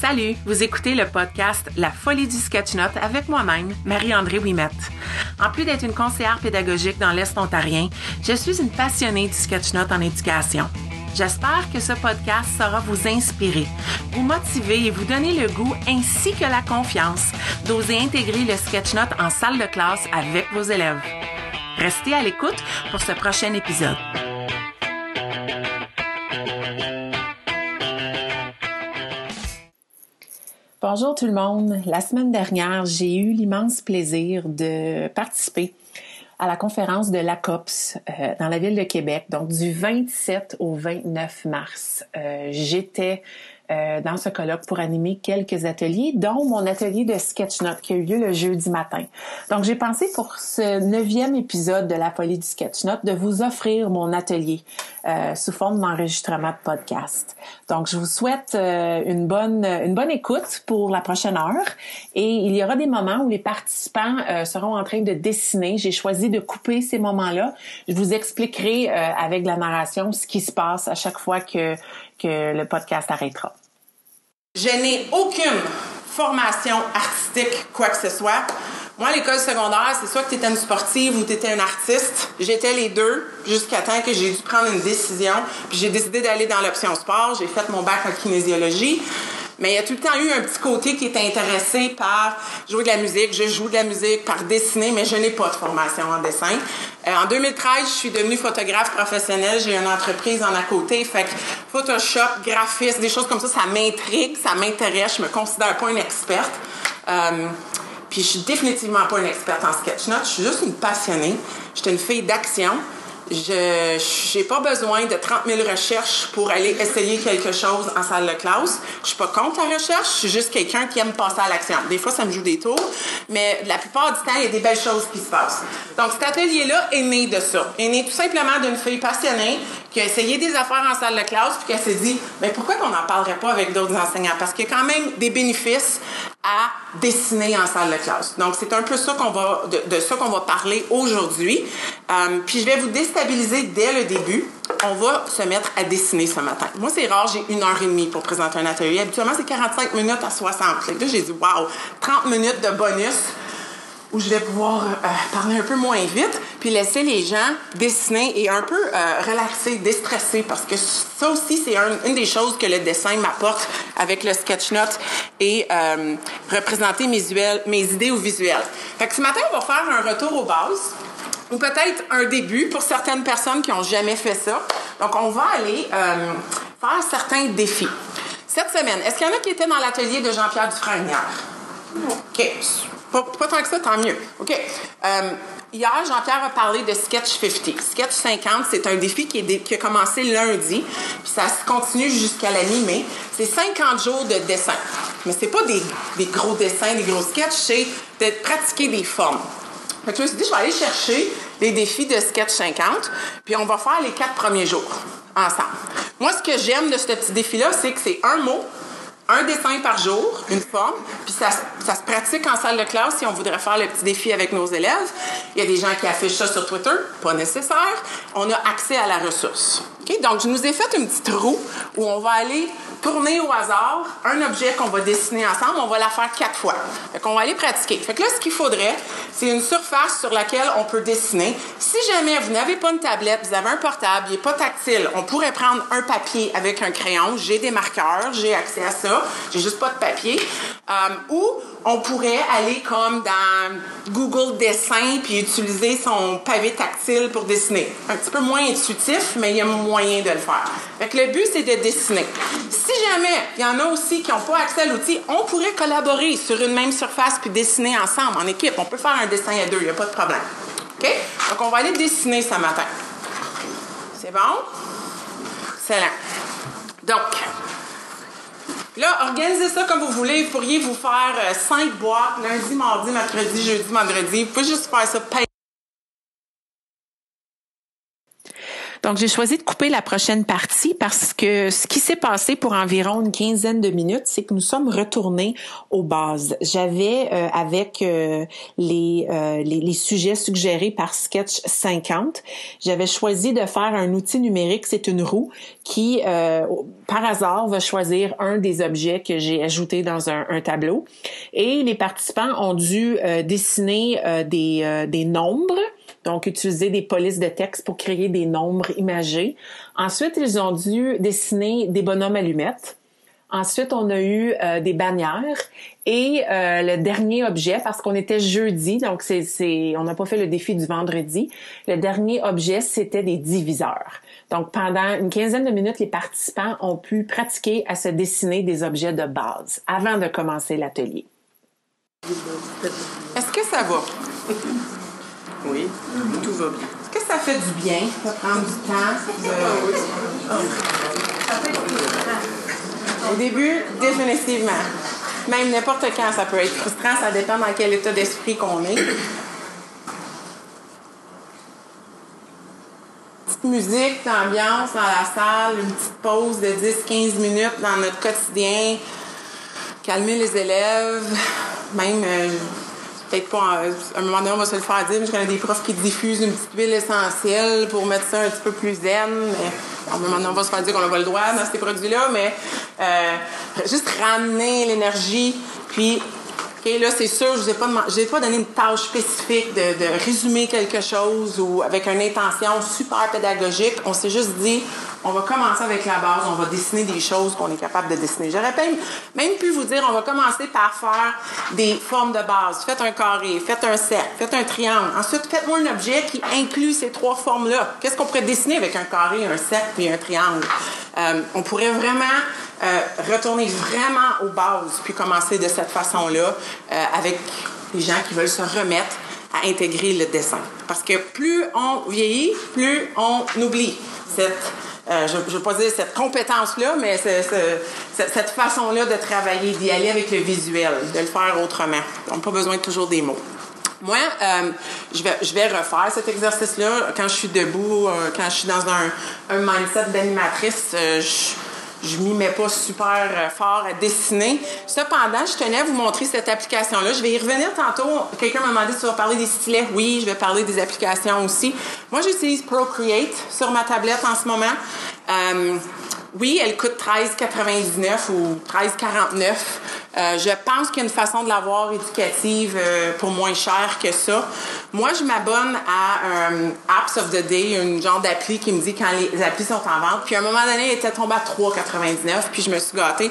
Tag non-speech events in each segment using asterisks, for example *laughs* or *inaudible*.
Salut, vous écoutez le podcast La folie du sketch-note avec moi-même, Marie-André Wimette. En plus d'être une conseillère pédagogique dans l'Est ontarien, je suis une passionnée du sketch-note en éducation. J'espère que ce podcast saura vous inspirer, vous motiver et vous donner le goût ainsi que la confiance d'oser intégrer le sketch-note en salle de classe avec vos élèves. Restez à l'écoute pour ce prochain épisode. Bonjour tout le monde. La semaine dernière, j'ai eu l'immense plaisir de participer à la conférence de l'ACOPS euh, dans la ville de Québec, donc du 27 au 29 mars. Euh, J'étais euh, dans ce colloque pour animer quelques ateliers, dont mon atelier de sketch-note qui a eu lieu le jeudi matin. Donc, j'ai pensé pour ce neuvième épisode de la folie du sketch-note de vous offrir mon atelier euh, sous forme d'enregistrement de podcast. Donc, je vous souhaite euh, une bonne une bonne écoute pour la prochaine heure et il y aura des moments où les participants seront en train de dessiner. J'ai choisi de couper ces moments-là. Je vous expliquerai avec la narration ce qui se passe à chaque fois que que le podcast arrêtera. Je n'ai aucune formation artistique, quoi que ce soit. Moi, l'école secondaire, c'est soit que tu étais une sportive ou tu étais un artiste. J'étais les deux jusqu'à temps que j'ai dû prendre une décision. Puis j'ai décidé d'aller dans l'option sport. J'ai fait mon bac en kinésiologie. Mais il y a tout le temps eu un petit côté qui était intéressé par jouer de la musique. Je joue de la musique, par dessiner, mais je n'ai pas de formation en dessin. Euh, en 2013, je suis devenue photographe professionnelle. J'ai une entreprise en à côté. Fait que Photoshop, graphisme, des choses comme ça, ça m'intrigue, ça m'intéresse. Je me considère pas une experte. Euh, puis je suis définitivement pas une experte en sketchnote. Je suis juste une passionnée. J'étais une fille d'action. Je n'ai pas besoin de 30 000 recherches pour aller essayer quelque chose en salle de classe. Je suis pas contre la recherche, je suis juste quelqu'un qui aime passer à l'action. Des fois, ça me joue des tours, mais la plupart du temps, il y a des belles choses qui se passent. Donc, cet atelier-là est né de ça. est né tout simplement d'une fille passionnée qui a essayé des affaires en salle de classe, puis qui s'est dit, mais pourquoi qu'on n'en parlerait pas avec d'autres enseignants? Parce qu'il y a quand même des bénéfices à dessiner en salle de classe. Donc, c'est un peu ça qu'on va, de, ça qu'on va parler aujourd'hui. Euh, puis, je vais vous déstabiliser dès le début. On va se mettre à dessiner ce matin. Moi, c'est rare, j'ai une heure et demie pour présenter un atelier. Habituellement, c'est 45 minutes à 60. Là, j'ai dit, wow, 30 minutes de bonus où je vais pouvoir euh, parler un peu moins vite, puis laisser les gens dessiner et un peu euh, relaxer, déstresser, parce que ça aussi, c'est une des choses que le dessin m'apporte avec le sketch note et euh, représenter mes, mes idées au visuel. Fait que ce matin, on va faire un retour aux bases ou peut-être un début pour certaines personnes qui n'ont jamais fait ça. Donc, on va aller faire certains défis. Cette semaine, est-ce qu'il y en a qui étaient dans l'atelier de Jean-Pierre Dufresne hier? OK. Pas, tant que ça, tant mieux. OK. Euh, hier, Jean-Pierre a parlé de Sketch 50. Sketch 50, c'est un défi qui, a commencé lundi, puis ça se continue jusqu'à la mi-mai. C'est 50 jours de dessin. Mais c'est pas des, des, gros dessins, des gros sketchs, c'est de pratiquer des formes. Fait que je me suis dit, je vais aller chercher les défis de Sketch 50, puis on va faire les quatre premiers jours ensemble. Moi, ce que j'aime de ce petit défi-là, c'est que c'est un mot un dessin par jour, une forme, puis ça, se pratique en salle de classe si on voudrait faire le petit défi avec nos élèves. Il y a des gens qui affichent ça sur Twitter, pas nécessaire. On a accès à la ressource. Donc, je nous ai fait une petite roue où on va aller tourner au hasard un objet qu'on va dessiner ensemble. On va la faire quatre fois. Fait qu'on va aller pratiquer. Fait que là, ce qu'il faudrait, c'est une surface sur laquelle on peut dessiner. Si jamais vous n'avez pas une tablette, vous avez un portable, il n'est pas tactile, on pourrait prendre un papier avec un crayon. J'ai des marqueurs, j'ai accès à ça. J'ai juste pas de papier. Euh, ou on pourrait aller comme dans Google Dessin puis utiliser son pavé tactile pour dessiner. Un petit peu moins intuitif, mais il y a moyen de le faire. Fait le but, c'est de dessiner. Si jamais il y en a aussi qui n'ont pas accès à l'outil, on pourrait collaborer sur une même surface puis dessiner ensemble en équipe. On peut faire un dessin à deux, il n'y a pas de problème. OK? Donc, on va aller dessiner ce matin. C'est bon? Excellent. Donc, Là, organisez ça comme vous voulez. Vous pourriez vous faire euh, cinq boîtes lundi, mardi, mercredi, jeudi, vendredi. Vous pouvez juste faire ça Donc, j'ai choisi de couper la prochaine partie parce que ce qui s'est passé pour environ une quinzaine de minutes, c'est que nous sommes retournés aux bases. J'avais, euh, avec euh, les, euh, les, les, sujets suggérés par Sketch 50, j'avais choisi de faire un outil numérique, c'est une roue qui, par hasard, va choisir un des objets que j'ai ajouté dans un, un, tableau. Et les participants ont dû dessiner des, des nombres donc utiliser des polices de texte pour créer des nombres imagés. Ensuite, ils ont dû dessiner des bonhommes allumettes. Ensuite, on a eu euh, des bannières et euh, le dernier objet, parce qu'on était jeudi, donc c'est, c'est, on n'a pas fait le défi du vendredi. Le dernier objet, c'était des diviseurs. Donc, pendant une quinzaine de minutes, les participants ont pu pratiquer à se dessiner des objets de base avant de commencer l'atelier. Est-ce que ça va? Oui, tout va bien. Est-ce que ça fait du bien de prendre du temps? Au début, définitivement. Même n'importe quand, ça peut être frustrant, ça dépend dans quel état d'esprit qu'on est. Petite musique, d'ambiance dans la salle, une petite pause de 10-15 minutes dans notre quotidien, calmer les élèves, même euh, peut-être pas, à un moment donné, on va se le faire dire, mais je connais des profs qui diffusent une petite huile essentielle pour mettre ça un petit peu plus zen, mais à un moment donné, on va se faire dire qu'on n'a pas le droit dans ces produits-là, mais euh, juste ramener l'énergie, puis OK, là, c'est sûr, je n'ai pas, pas donné une tâche spécifique de, de, résumer quelque chose ou avec une intention super pédagogique. On s'est juste dit, on va commencer avec la base, on va dessiner des choses qu'on est capable de dessiner. J'aurais même, même pu vous dire, on va commencer par faire des formes de base. Faites un carré, faites un cercle, faites un triangle. Ensuite, faites-moi un objet qui inclut ces trois formes-là. Qu'est-ce qu'on pourrait dessiner avec un carré, un cercle et un triangle? Euh, on pourrait vraiment euh, retourner vraiment aux bases, puis commencer de cette façon-là euh, avec les gens qui veulent se remettre à intégrer le dessin. Parce que plus on vieillit, plus on oublie cette euh, je ne veux pas dire cette compétence-là, mais cette façon-là de travailler, d'y aller avec le visuel, de le faire autrement. On n'a pas besoin de toujours des mots. Moi, euh, je, vais, refaire cet exercice-là quand je suis debout, euh, quand je suis dans un, mindset d'animatrice. Je m'y mets pas super euh, fort à dessiner. Cependant, je tenais à vous montrer cette application-là. Je vais y revenir tantôt. Quelqu'un m'a demandé si tu vas parler des stylets. Oui, je vais parler des applications aussi. Moi, j'utilise Procreate sur ma tablette en ce moment. Euh, oui, elle coûte 13,99 ou 13,49. Euh, je pense qu'il y a une façon de l'avoir éducative pour moins cher que ça. Moi, je m'abonne à Apps of the Day, une genre d'appli qui me dit quand les applis sont en vente. Puis à un moment donné, elle était tombée à 3,99, puis je me suis gâtée.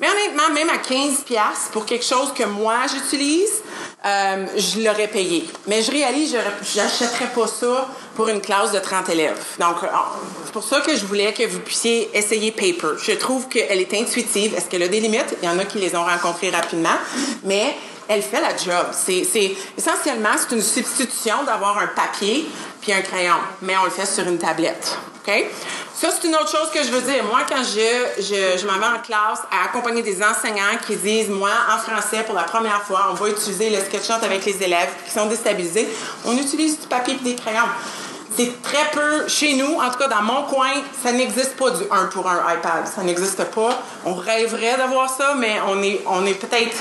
Mais honnêtement, même à 15 pour quelque chose que moi j'utilise, euh, je l'aurais payé. Mais je réalise, je n'achèterais pas ça pour une classe de 30 élèves. Donc, euh, c'est pour ça que je voulais que vous puissiez essayer Paper. Je trouve qu'elle est intuitive. Est-ce qu'elle a des limites? Il y en a qui les ont rencontrées rapidement, mais elle fait la job. C'est, essentiellement, c'est une substitution d'avoir un papier puis un crayon, mais on le fait sur une tablette. Ça, c'est une autre chose que je veux dire. Moi, quand je, je, je m'en vais en classe à accompagner des enseignants qui disent, moi, en français, pour la première fois, on va utiliser le sketchnote avec les élèves qui sont déstabilisés, on utilise du papier et des crayons. C'est très peu chez nous, en tout cas dans mon coin, ça n'existe pas du 1 pour un iPad. Ça n'existe pas. On rêverait d'avoir ça, mais on est peut-être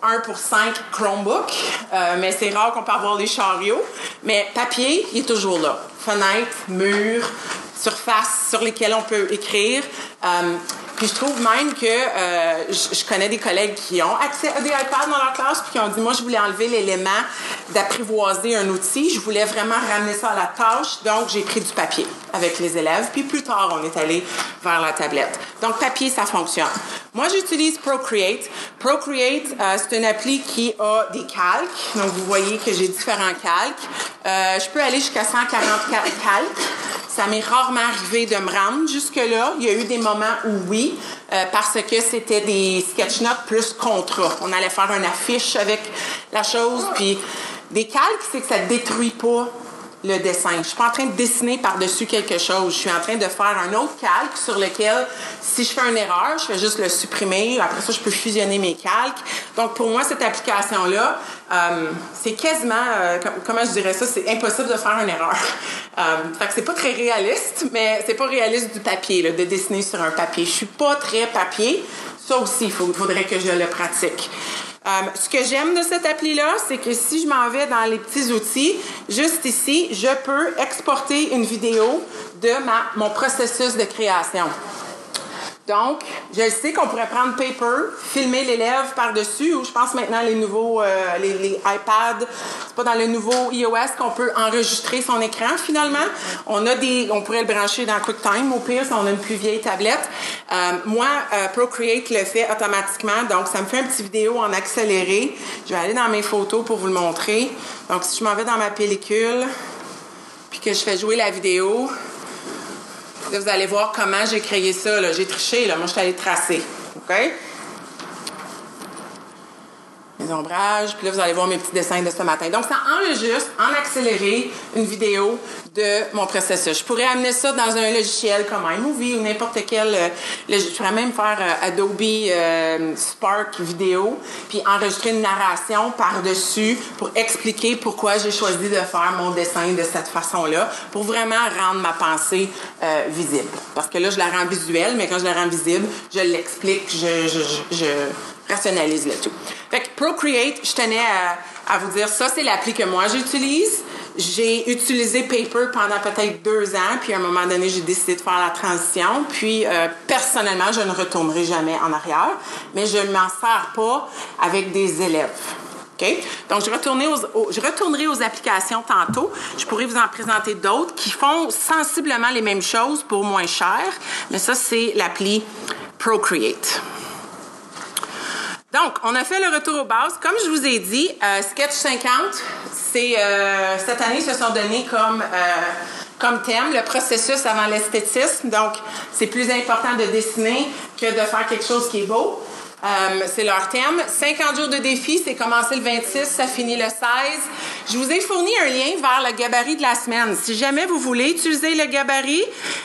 1 pour 5 Chromebook, euh, mais c'est rare qu'on peut avoir les chariots. Mais papier, il est toujours là. Fenêtre, mur, surfaces sur lesquelles on peut écrire. Euh, puis je trouve même que euh, je, connais des collègues qui ont accès à des iPads dans leur classe puis qui ont dit moi je voulais enlever l'élément d'apprivoiser un outil, je voulais vraiment ramener ça à la tâche, donc j'ai pris du papier avec les élèves puis plus tard on est allé vers la tablette. Donc papier ça fonctionne. Moi j'utilise Procreate. Procreate euh, c'est une appli qui a des calques, donc vous voyez que j'ai différents calques. Euh, je peux aller jusqu'à 144 calques. Ça m'est rarement arrivé de me rendre jusque-là. Il y a eu des moments où oui, euh, parce que c'était des sketch notes plus contrat. On allait faire une affiche avec la chose, puis des calques, c'est que ça détruit pas le dessin. Je suis pas en train de dessiner par-dessus quelque chose. Je suis en train de faire un autre calque sur lequel, si je fais une erreur, je fais juste le supprimer. Après ça, je peux fusionner mes calques. Donc, pour moi, cette application-là, euh, c'est quasiment, euh, comment je dirais ça, c'est impossible de faire une erreur. *laughs* Euh, fait que c'est pas très réaliste, mais c'est pas réaliste du papier, de dessiner sur un papier. Je suis pas très papier. Ça aussi, il faudrait que je le pratique. Euh, ce que j'aime de cette appli-là, c'est que si je m'en vais dans les petits outils, juste ici, je peux exporter une vidéo de ma, mon processus de création. Donc, je sais qu'on pourrait prendre paper, filmer l'élève par-dessus, ou je pense maintenant les nouveaux, euh, les, les, iPads, c'est pas dans le nouveau iOS qu'on peut enregistrer son écran finalement. On a des, on pourrait le brancher dans QuickTime au pire si on a une plus vieille tablette. Euh, moi, euh, Procreate le fait automatiquement, donc ça me fait une petite vidéo en accéléré. Je vais aller dans mes photos pour vous le montrer. Donc, si je m'en vais dans ma pellicule, puis que je fais jouer la vidéo, Vous allez voir comment j'ai créé ça. J'ai triché. Là. Moi, je suis allée tracer. OK? Mes ombrages. Puis là, vous allez voir mes petits dessins de ce matin. Donc, ça enregistre en accéléré une vidéo de mon processus. Je pourrais amener ça dans un logiciel comme iMovie ou n'importe quel. Euh, je pourrais même faire euh, Adobe euh, Spark vidéo, puis enregistrer une narration par-dessus pour expliquer pourquoi j'ai choisi de faire mon dessin de cette façon-là, pour vraiment rendre ma pensée visible. Parce que là, je la rends visuelle, mais quand je la rends visible, je l'explique, je, je, je, rationalise le tout. Fait que Procreate, je tenais à, vous dire, ça, c'est l'appli que moi j'utilise. J'ai utilisé Paper pendant peut-être deux ans, puis à un moment donné, j'ai décidé de faire la transition. Puis, euh, personnellement, je ne retournerai jamais en arrière, mais je ne m'en sers pas avec des élèves. OK? Donc, je, aux, je retournerai aux applications tantôt. Je pourrais vous en présenter d'autres qui font sensiblement les mêmes choses pour moins cher, mais ça, c'est l'appli Procreate. Donc, on a fait le retour aux bases. Comme je vous ai dit, euh, Sketch 50, c'est euh, cette année, se sont donnés comme euh, comme thème le processus avant l'esthétisme. Donc, c'est plus important de dessiner que de faire quelque chose qui est beau. Euh, c'est leur thème. 50 jours de défi, c'est commencé le 26, ça finit le 16. Je vous ai fourni un lien vers le gabarit de la semaine. Si jamais vous voulez utiliser le gabarit,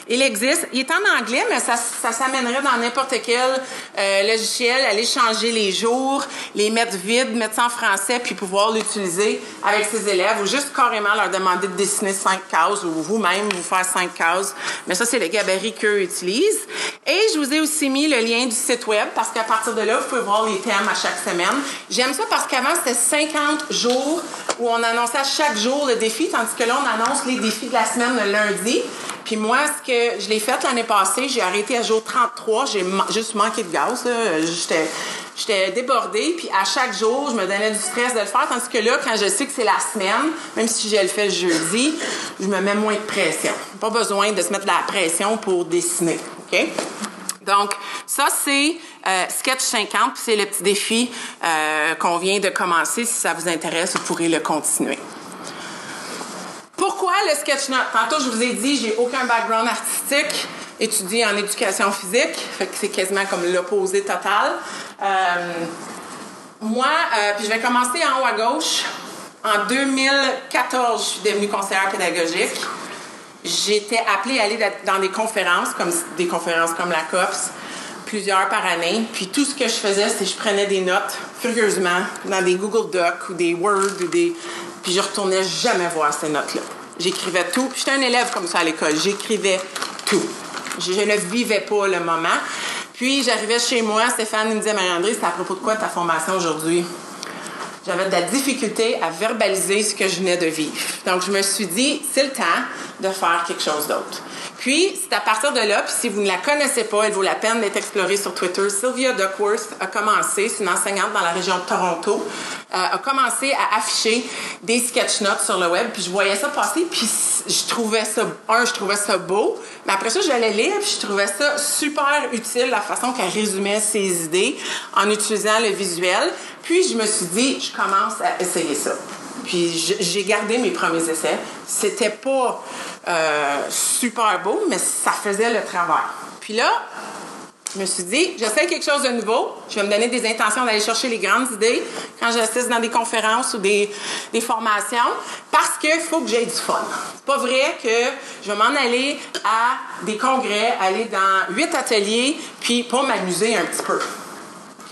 il existe. Il est en anglais, mais ça, ça s'amènerait dans n'importe quel euh, logiciel. Aller changer les jours, les mettre vides, mettre ça en français, puis pouvoir l'utiliser avec ses élèves ou juste carrément leur demander de dessiner cinq cases ou vous-même vous faire cinq cases. Mais ça, c'est le gabarit qu'eux utilisent. Et je vous ai aussi mis le lien du site web parce qu'à partir de là, vous pouvez voir les thèmes à chaque semaine. J'aime ça parce qu'avant, c'était 50 jours où on annonçait chaque jour le défi, tandis que là, on annonce les défis de la semaine le lundi. Puis moi, ce que je l'ai fait l'année passée, j'ai arrêté à jour 33. J'ai juste manqué de gaz. J'étais j'étais débordée, puis à chaque jour, je me donnais du stress de le faire, tandis que là, quand je sais que c'est la semaine, même si je le fais jeudi, je me mets moins de pression. Pas besoin de se mettre de la pression pour dessiner, OK? Donc, ça, c'est euh, Sketch 50, c'est le petit défi euh, qu'on vient de commencer. Si ça vous intéresse, vous pourrez le continuer. Pourquoi le sketch note? Tantôt, je vous ai dit, j'ai aucun background artistique, étudié en éducation physique, fait que c'est quasiment comme l'opposé total. Euh, moi, puis je vais commencer en haut à gauche. En 2014, je suis devenue conseillère pédagogique. J'étais appelée à aller dans des conférences, comme des conférences comme la COPS, plusieurs par année. Puis tout ce que je faisais, c'est que je prenais des notes furieusement dans des Google Docs ou des Word ou des. Puis je retournais jamais voir ces notes-là. J'écrivais tout. J'étais un élève comme ça à l'école. J'écrivais tout. Je, je, ne vivais pas le moment. Puis j'arrivais chez moi, Stéphane me disait Marie-André, c'est à propos de quoi ta formation aujourd'hui? J'avais de la difficulté à verbaliser ce que je venais de vivre. Donc, je me suis dit, c'est le temps de faire quelque chose d'autre. Puis, c'est à partir de là, puis si vous ne la connaissez pas, elle vaut la peine d'être explorée sur Twitter. Sylvia Duckworth a commencé, c'est une enseignante dans la région de Toronto, euh, a commencé à afficher des sketch notes sur le web, puis je voyais ça passer, puis je trouvais ça, un, je trouvais ça beau, mais après ça, j'allais lire, puis je trouvais ça super utile, la façon qu'elle résumait ses idées en utilisant le visuel. Puis, je me suis dit, je commence à essayer ça. Puis j'ai gardé mes premiers essais. C'était pas euh, super beau, mais ça faisait le travail. Puis là, Je me suis dit, j'essaie quelque chose de nouveau. Je vais me donner des intentions d'aller chercher les grandes idées quand j'assiste dans des conférences ou des, formations parce qu'il faut que j'aie du fun. C'est pas vrai que je vais m'en aller à des congrès, aller dans huit ateliers, puis pas m'amuser un petit peu.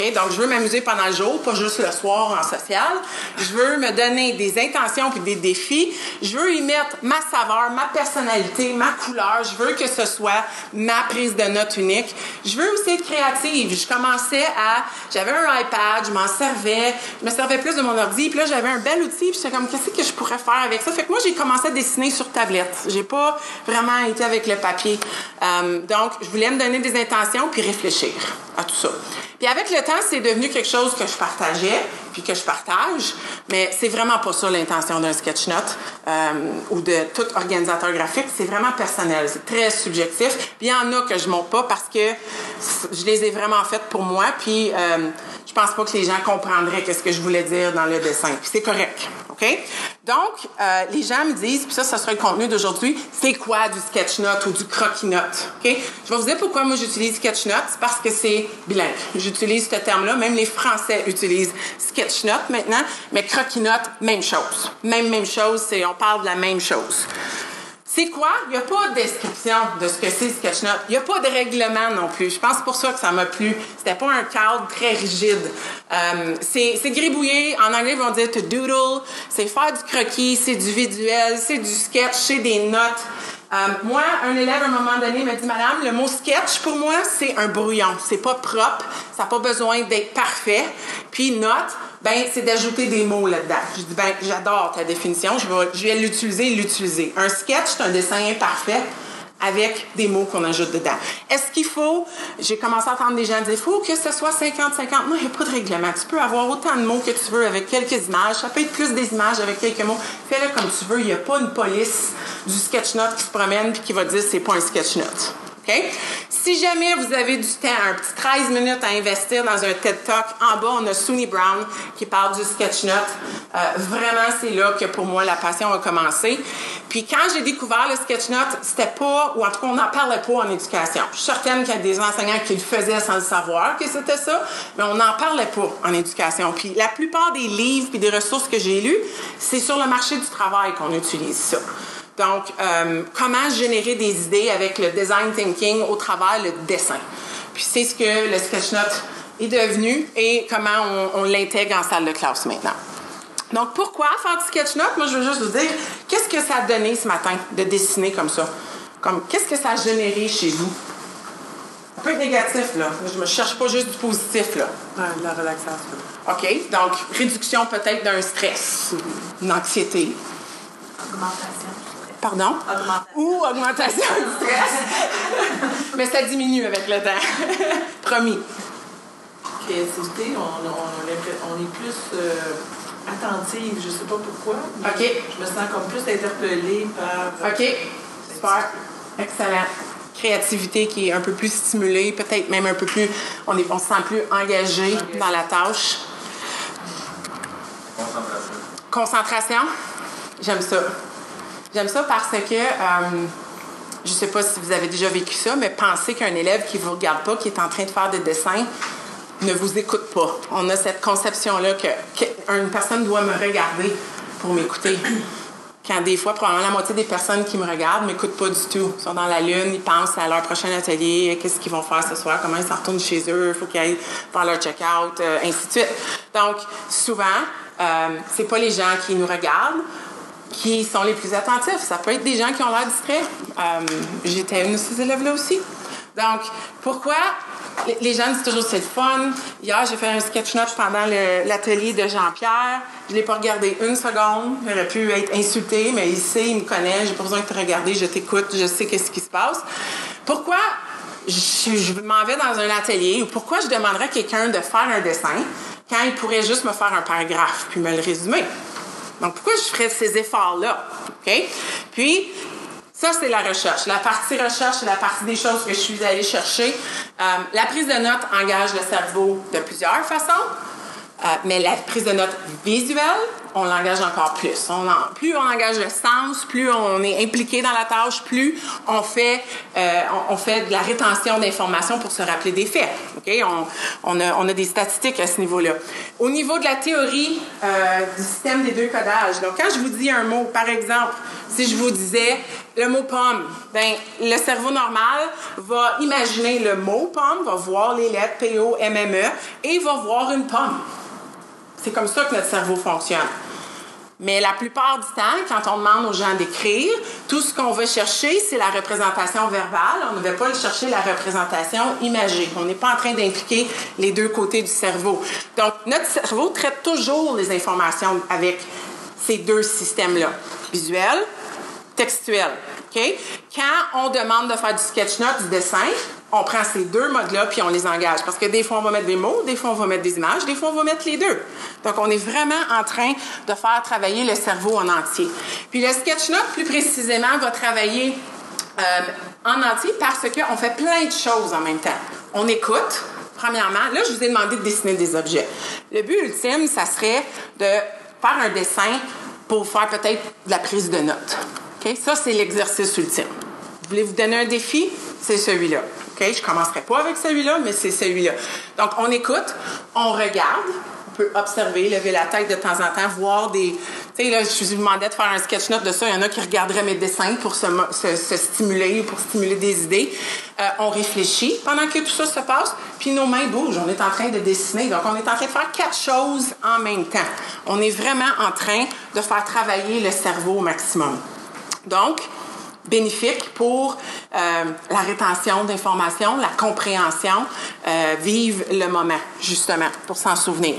Donc, je veux m'amuser pendant le jour, pas juste le soir en social. Je veux me donner des intentions puis des défis. Je veux y mettre ma saveur, ma personnalité, ma couleur. Je veux que ce soit ma prise de notes unique. Je veux aussi être créative. Je commençais à... J'avais un iPad, je m'en servais. Je me servais plus de mon ordi. Puis là, j'avais un bel outil. Puis j'étais comme, qu'est-ce que je pourrais faire avec ça? Fait que moi, j'ai commencé à dessiner sur tablette. J'ai pas vraiment été avec le papier. Euh, donc, je voulais me donner des intentions puis réfléchir à tout ça. Puis avec le temps, c'est devenu quelque chose que je partageais, puis que je partage, mais c'est vraiment pas ça l'intention d'un sketch note euh, ou de tout organisateur graphique. C'est vraiment personnel, c'est très subjectif. Il y en a que je montre pas parce que je les ai vraiment faites pour moi, puis euh, je pense pas que les gens comprendraient qu'est-ce que je voulais dire dans le dessin. C'est correct, Donc, euh, les gens me disent, puis ça, ça sera le contenu d'aujourd'hui, c'est quoi du sketch note ou du croquis note, OK? Je vais vous dire pourquoi moi j'utilise sketch note, c'est parce que c'est bilingue. J'utilise ce terme-là, même les Français utilisent sketch note maintenant, mais croquis note, même chose. Même, même chose, on parle de la même chose. C'est quoi? Il n'y a pas de description de ce que c'est Sketchnote. Il n'y a pas de règlement non plus. Je pense pour ça que ça m'a plu. C'était pas un cadre très rigide. Euh, c'est gribouillé. En anglais, ils vont dire to doodle. C'est faire du croquis, c'est du visuel, c'est du sketch, c'est des notes. Euh, moi, un élève à un moment donné m'a dit, Madame, le mot sketch pour moi, c'est un brouillon. C'est pas propre. Ça n'a pas besoin d'être parfait. Puis note, ben c'est d'ajouter des mots là-dedans. Je dis ben j'adore ta définition, je vais, je vais l'utiliser l'utiliser. Un sketch, c'est un dessin imparfait avec des mots qu'on ajoute dedans. Est-ce qu'il faut, j'ai commencé à entendre des gens dire, il faut que ce soit 50-50. Non, il n'y a pas de règlement. Tu peux avoir autant de mots que tu veux avec quelques images. Ça peut être plus des images avec quelques mots. Fais-le comme tu veux. Il n'y a pas une police du sketch note qui se promène et qui va dire c'est pas un sketch note. OK? Si jamais vous avez du temps, un petit 13 minutes à investir dans un TED Talk, en bas, on a Sunny Brown qui parle du sketch note. Euh, vraiment, c'est là que pour moi, la passion a commencé. Puis quand j'ai découvert le sketch note, c'était pas, ou en tout cas, on n'en parlait pas en éducation. Je suis certaine qu'il y a des enseignants qui le faisaient sans le savoir que c'était ça, mais on n'en parlait pas en éducation. Puis la plupart des livres et des ressources que j'ai lues, c'est sur le marché du travail qu'on utilise ça. Donc, euh, comment générer des idées avec le design thinking au travers le dessin? Puis c'est ce que le sketchnote est devenu et comment on, l'intègre en salle de classe maintenant. Donc, pourquoi faire du sketchnote? Moi, je veux juste vous dire, qu'est-ce que ça a donné ce matin de dessiner comme ça? Comme, qu'est-ce que ça a généré chez vous? Un peu négatif, là. Je ne cherche pas juste du positif, là. la relaxation. OK? Donc, réduction peut-être d'un stress, une anxiété. Augmentation. Pardon? Ou augmentation *laughs* du stress. Mais ça diminue avec le temps. *laughs* Promis. Créativité, on, on, on est plus euh, attentive, je ne sais pas pourquoi. OK. Je me sens comme plus interpellée par. OK. Super. Excellent. Créativité qui est un peu plus stimulée, peut-être même un peu plus. On, est, on se sent plus engagé dans la tâche. Concentration. Concentration. J'aime ça. J'aime ça parce que, euh, je ne sais pas si vous avez déjà vécu ça, mais pensez qu'un élève qui ne vous regarde pas, qui est en train de faire des dessins, ne vous écoute pas. On a cette conception-là qu'une personne doit me regarder pour m'écouter. Quand des fois, probablement la moitié des personnes qui me regardent ne m'écoutent pas du tout. Ils sont dans la lune, ils pensent à leur prochain atelier, qu'est-ce qu'ils vont faire ce soir, comment ils s'en retournent chez eux, il faut qu'ils aillent faire leur check-out, euh, ainsi de suite. Donc, souvent, euh, c'est pas les gens qui nous regardent, qui sont les plus attentifs. Ça peut être des gens qui ont l'air distraits. Euh, j'étais une de ces élèves-là aussi. Donc, pourquoi les gens disent toujours c'est le fun? Hier, j'ai fait un sketch note pendant l'atelier de Jean-Pierre. Je ne l'ai pas regardé une seconde. J'aurais pu être insulté, mais il sait, il me connaît. J'ai pas besoin de te regarder. Je t'écoute. Je sais qu'est-ce qui se passe. Pourquoi je, je m'en vais dans un atelier ou pourquoi je demanderais à quelqu'un de faire un dessin quand il pourrait juste me faire un paragraphe puis me le résumer? Donc, pourquoi je ferais ces efforts-là? OK? Puis, ça, c'est la recherche. La partie recherche, c'est la partie des choses que je suis allée chercher. Euh, la prise de notes engage le cerveau de plusieurs façons. Euh, mais la prise de notes visuelle on l'engage encore plus. Plus on engage le sens, plus on est impliqué dans la tâche, plus on fait, euh, on, fait de la rétention d'informations pour se rappeler des faits. On, a, des statistiques à ce niveau-là. Au niveau de la théorie euh, du système des deux codages, quand je vous dis un mot, par exemple, si je vous disais le mot pomme, ben le cerveau normal va imaginer le mot pomme, va voir les lettres P-O-M-M-E et va voir une pomme. C'est comme ça que notre cerveau fonctionne. Mais la plupart du temps, quand on demande aux gens d'écrire, tout ce qu'on veut chercher, c'est la représentation verbale. On ne veut pas chercher la représentation imagée. On n'est pas en train d'impliquer les deux côtés du cerveau. Donc, notre cerveau traite toujours les informations avec ces deux systèmes-là. Visuel, textuel. OK? Quand on demande de faire du sketch note, du dessin, on prend ces deux modes-là puis on les engage. Parce que des fois, on va mettre des mots, des fois, on va mettre des images, des fois, on va mettre les deux. Donc, on est vraiment en train de faire travailler le cerveau en entier. Puis le sketch note, plus précisément, va travailler euh, en entier parce qu'on fait plein de choses en même temps. On écoute, premièrement. Là, je vous ai demandé de dessiner des objets. Le but ultime, ça serait de faire un dessin pour faire peut-être de la prise de notes. OK? Ça, c'est l'exercice ultime. Voulez vous donner un défi? C'est celui-là. OK? Je ne commencerai pas avec celui-là, mais c'est celui-là. Donc, on écoute, on regarde, on peut observer, lever la tête de temps en temps, voir des. Tu sais, là, je vous demandais de faire un sketch note de ça. Il y en a qui regarderaient mes dessins pour se, se- se stimuler, pour stimuler des idées. Euh, on réfléchit pendant que tout ça se passe, puis nos mains bougent. On est en train de dessiner. Donc, on est en train de faire quatre choses en même temps. On est vraiment en train de faire travailler le cerveau au maximum. Donc, bénéfique pour euh, la rétention d'informations, la compréhension, euh, vivre le moment, justement, pour s'en souvenir.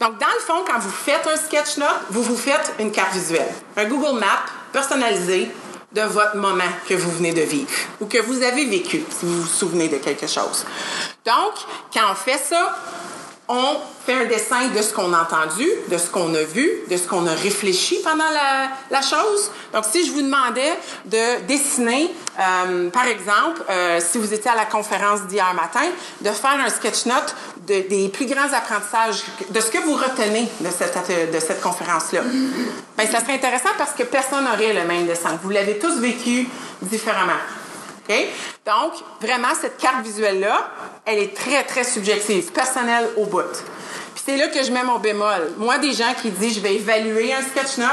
Donc, dans le fond, quand vous faites un sketch note, vous vous faites une carte visuelle, un Google Map personnalisé de votre moment que vous venez de vivre ou que vous avez vécu, si vous vous souvenez de quelque chose. Donc, quand on fait ça, on fait un dessin de ce qu'on a entendu, de ce qu'on a vu, de ce qu'on a réfléchi pendant la, chose. Donc, si je vous demandais de dessiner, euh, par exemple, euh, si vous étiez à la conférence d'hier matin, de faire un sketch note de- des plus grands apprentissages, de ce que vous retenez de cette, de cette conférence-là, ben, ça serait intéressant parce que personne n'aurait le même dessin. Vous l'avez tous vécu différemment. Donc, vraiment, cette carte visuelle-là, elle est très, très subjective, personnelle au bout. Puis c'est là que je mets mon bémol. Moi, des gens qui disent je vais évaluer un sketch note,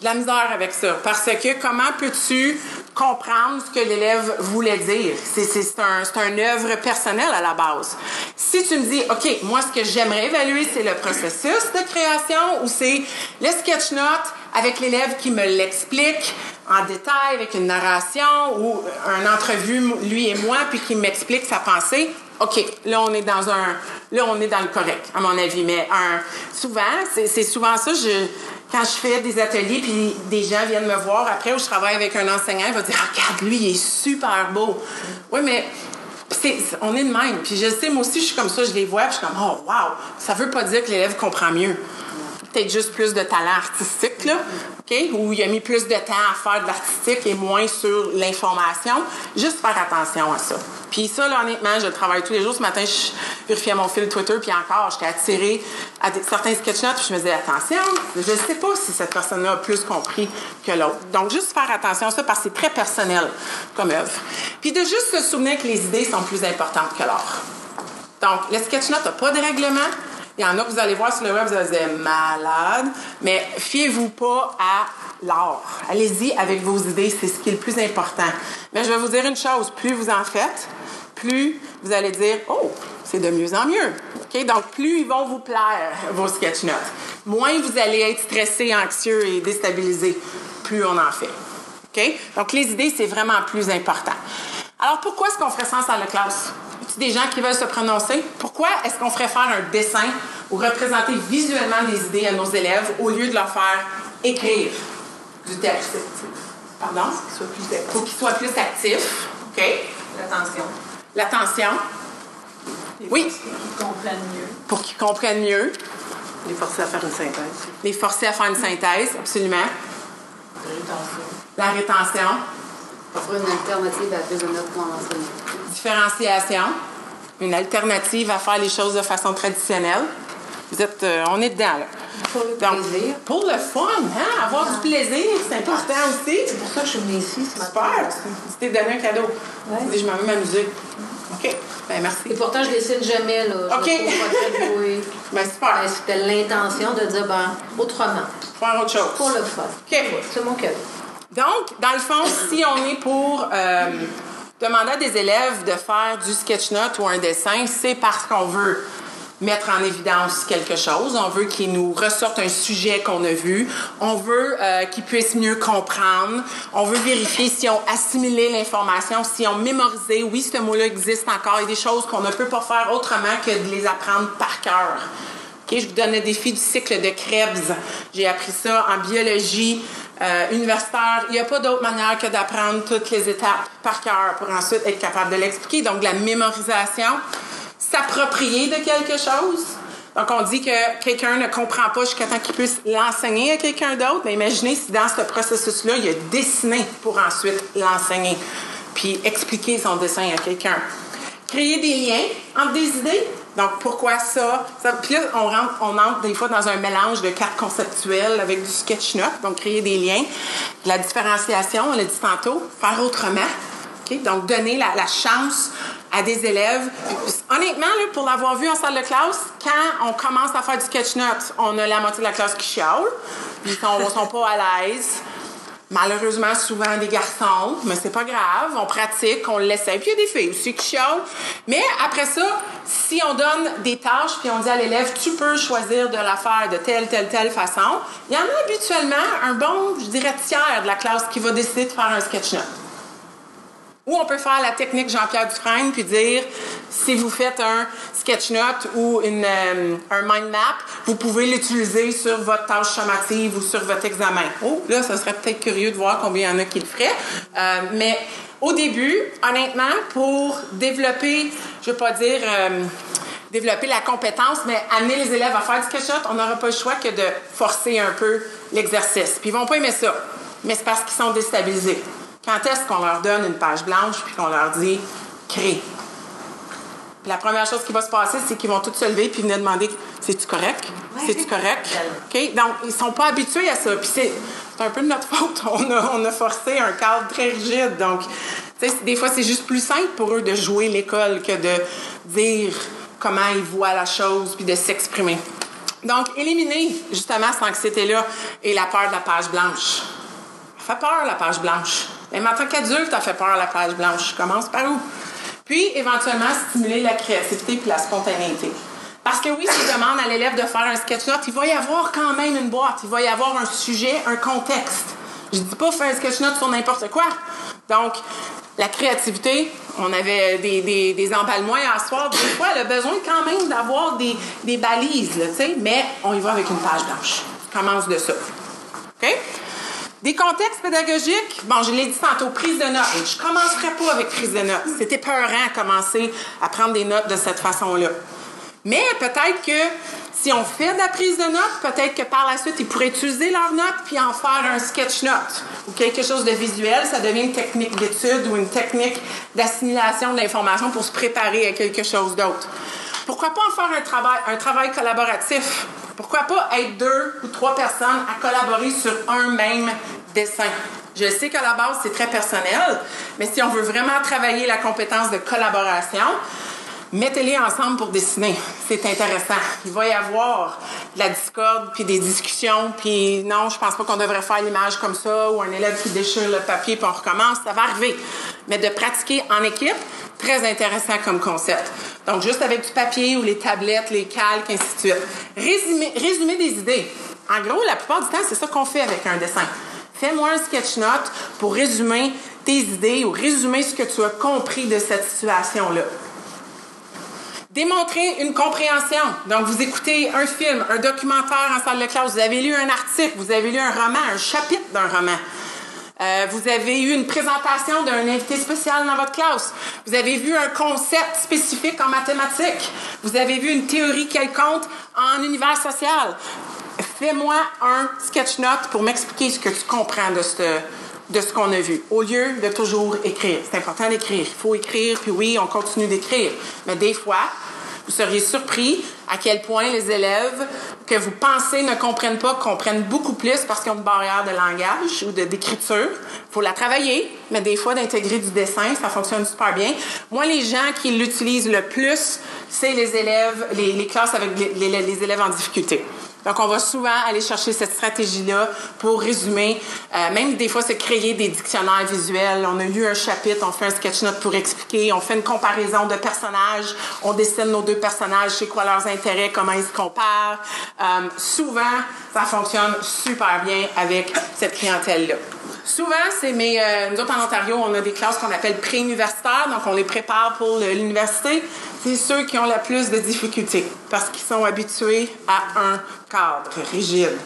de la misère avec ça. Parce que comment peux-tu comprendre ce que l'élève voulait dire? C'est, un, c'est un œuvre personnelle à la base. Si tu me dis, OK, moi, ce que j'aimerais évaluer, c'est le processus de création ou c'est le sketch note avec l'élève qui me l'explique en détail avec une narration ou une entrevue lui et moi puis qui m'explique sa pensée. OK, là on est dans un là on est dans le correct à mon avis mais un souvent c'est souvent ça quand je fais des ateliers puis des gens viennent me voir après où je travaille avec un enseignant il va dire regarde lui il est super beau. Oui mais on est de même. Puis je sais, moi aussi, je suis comme ça, je les vois, puis je suis comme, oh, wow! Ça veut pas dire que l'élève comprend mieux peut-être juste plus de talent artistique, là, OK? Ou il a mis plus de temps à faire de l'artistique et moins sur l'information. Juste faire attention à ça. Puis ça, là, honnêtement, je le travaille tous les jours. Ce matin, je vérifiais mon fil Twitter, puis encore, j'étais attirée à certains sketch notes, puis je me disais, attention, je ne sais pas si cette personne-là a plus compris que l'autre. Donc, juste faire attention à ça, parce que c'est très personnel comme œuvre. Puis de juste se souvenir que les idées sont plus importantes que l'art. Donc, le sketch note n'a pas de règlement. Il y en a que vous allez voir sur le web, vous allez dire malade, mais fiez-vous pas à l'art. Allez-y avec vos idées, c'est ce qui est le plus important. Mais je vais vous dire une chose, plus vous en faites, plus vous allez dire oh, c'est de mieux en mieux. Donc plus ils vont vous plaire vos sketch notes. Moins vous allez être stressé, anxieux et déstabilisé, plus on en fait. OK? Donc, les idées, c'est vraiment plus important. Alors, pourquoi est-ce qu'on ferait ça en salle de classe? Des gens qui veulent se prononcer? Pourquoi est-ce qu'on ferait faire un dessin ou représenter visuellement des idées à nos élèves au lieu de leur faire écrire du texte? Pardon? Pour qu'ils soient plus actifs. OK? L'attention. L'attention. Oui, Ils comprennent mieux. pour qu'ils comprennent mieux. Les forcer à faire une synthèse. Les forcer à faire une synthèse, absolument. Rétention. La rétention. Une alternative à la prise de notes conventionnelle. différenciation, une alternative à faire les choses de façon traditionnelle. Vous êtes, euh, on est dedans, là. Pour le Donc, plaisir. Pour le fun, hein? Avoir du plaisir, c'est important aussi. C'est pour ça que je suis venue ici ce matin. Super! Tu t'es donné un cadeau. Ouais. Tu dis, je m'en vais m'amuser. OK. Ben, merci. Et pourtant, je dessine jamais, là. Je OK. me trouve pas très *laughs* douée. Ben, super. Ben, C'était l'intention de dire, ben, autrement, Faire autre chose. pour le fun. OK. C'est mon cadeau. Donc, dans le fond, si on est pour euh, demander à des élèves de faire du sketch note ou un dessin, c'est parce qu'on veut mettre en évidence quelque chose. On veut qu'ils nous ressortent un sujet qu'on a vu. On veut euh, qu'ils puissent mieux comprendre. On veut vérifier si on assimilé l'information, si on mémorisé. Oui, ce mot-là existe encore. Il y a des choses qu'on ne peut pas faire autrement que de les apprendre par cœur. OK, je vous donne le défi du cycle de Krebs. J'ai appris ça en biologie euh, universitaire. Il n'y a pas d'autre manière que d'apprendre toutes les étapes par cœur pour ensuite être capable de l'expliquer. Donc, la mémorisation, s'approprier de quelque chose. Donc, on dit que quelqu'un ne comprend pas jusqu'à temps qu'il puisse l'enseigner à quelqu'un d'autre. Mais imaginez si dans ce processus-là, il a dessiné pour ensuite l'enseigner, puis expliquer son dessin à quelqu'un. Créer des liens entre des idées. Donc, pourquoi ça? puis là, on, rentre, on entre des fois dans un mélange de cartes conceptuelles avec du sketch note. Donc, créer des liens. La différenciation, on l'a dit tantôt, faire autrement. Donc, donner la, chance à des élèves. Honnêtement, là, pour l'avoir vu en salle de classe, quand on commence à faire du sketch note, on a la moitié de la classe qui chiale, ils sont, sont pas à l'aise. Malheureusement, souvent des garçons, mais c'est pas grave, on pratique, on l'essaie. Puis il y a des filles aussi qui. Mais après ça, si on donne des tâches, puis on dit à l'élève, tu peux choisir de la faire de telle, telle, telle façon, il y en a habituellement un bon, je dirais, tiers de la classe qui va décider de faire un sketch note. Ou on peut faire la technique Jean-Pierre Dufresne puis dire si vous faites un sketch note ou une, euh, un mind map, vous pouvez l'utiliser sur votre tâche sommative ou sur votre examen. Oh, là, ça serait peut-être curieux de voir combien il y en a qui le feraient. Euh, mais au début, honnêtement, pour développer, je veux pas dire euh, développer la compétence, mais amener les élèves à faire du sketch note, on n'aura pas le choix que de forcer un peu l'exercice. Puis ils vont pas aimer ça, mais c'est parce qu'ils sont déstabilisés. Quand est-ce qu'on leur donne une page blanche puis qu'on leur dit crée? Puis la première chose qui va se passer, c'est qu'ils vont tous se lever puis venir demander c'est-tu correct? C'est-tu correct? *laughs* OK? Donc, ils sont pas habitués à ça. Puis c'est, un peu de notre *laughs* faute. On a, on a forcé un cadre très rigide. Donc, des fois, c'est juste plus simple pour eux de jouer l'école que de dire comment ils voient la chose puis de s'exprimer. Donc, éliminer justement cette anxiété-là et la peur de la page blanche. Ça fait peur, la page blanche. Même en tant qu'adulte, ça fait peur, la page blanche. Je commence par où? Puis, éventuellement, stimuler la créativité puis la spontanéité. Parce que oui, si je demande à l'élève de faire un sketch note, il va y avoir quand même une boîte. Il va y avoir un sujet, un contexte. Je dis pas faire un sketch note sur n'importe quoi. Donc, la créativité, on avait des, des, des emballements à soir. Des fois, elle a besoin quand même d'avoir des, des balises, tu sais, mais on y va avec une page blanche. Commence de ça. OK? Des contextes pédagogiques, bon, je l'ai dit tantôt, prise de notes. Je commencerai pas avec prise de notes. C'était peurant à commencer à prendre des notes de cette façon-là. Mais peut-être que si on fait de la prise de notes, peut-être que par la suite, ils pourraient utiliser leurs notes puis en faire un sketch note ou quelque chose de visuel. Ça devient une technique d'étude ou une technique d'assimilation de l'information pour se préparer à quelque chose d'autre. Pourquoi pas en faire un travail, un travail collaboratif? Pourquoi pas être deux ou trois personnes à collaborer sur un même dessin? Je sais qu'à la base, c'est très personnel, mais si on veut vraiment travailler la compétence de collaboration, mettez-les ensemble pour dessiner. C'est intéressant. Il va y avoir de la discorde, puis des discussions, puis non, je pense pas qu'on devrait faire l'image comme ça, ou un élève qui déchire le papier, puis on recommence. Ça va arriver. Mais de pratiquer en équipe, très intéressant comme concept. Donc, juste avec du papier ou les tablettes, les calques, ainsi de suite. Résumer, résumer des idées. En gros, la plupart du temps, c'est ça qu'on fait avec un dessin. Fais-moi un sketch note pour résumer tes idées ou résumer ce que tu as compris de cette situation-là. Démontrer une compréhension. Donc, vous écoutez un film, un documentaire en salle de classe, vous avez lu un article, vous avez lu un roman, un chapitre d'un roman. Euh, vous avez eu une présentation d'un invité spécial dans votre classe. Vous avez vu un concept spécifique en mathématiques. Vous avez vu une théorie quelconque en univers social. Fais-moi un sketch note pour m'expliquer ce que tu comprends de ce, de ce qu'on a vu, au lieu de toujours écrire. C'est important d'écrire. Il faut écrire, puis oui, on continue d'écrire. Mais des fois, Vous seriez surpris à quel point les élèves que vous pensez ne comprennent pas comprennent beaucoup plus parce qu'ils ont une barrière de langage ou de d'écriture. Faut la travailler, mais des fois d'intégrer du dessin, ça fonctionne super bien. Moi, les gens qui l'utilisent le plus, c'est les élèves, les, classes avec les élèves en difficulté. Donc, on va souvent aller chercher cette stratégie-là pour résumer, euh, même des fois, c'est créer des dictionnaires visuels. On a lu un chapitre, on fait un sketch note pour expliquer, on fait une comparaison de personnages, on dessine nos deux personnages, c'est quoi leurs intérêts, comment ils se comparent. Euh, souvent, ça fonctionne super bien avec cette clientèle-là. Souvent, c'est mes. euh, nous autres en Ontario, on a des classes qu'on appelle pré-universitaires, donc on les prépare pour l'université. C'est ceux qui ont la plus de difficultés parce qu'ils sont habitués à un rigide.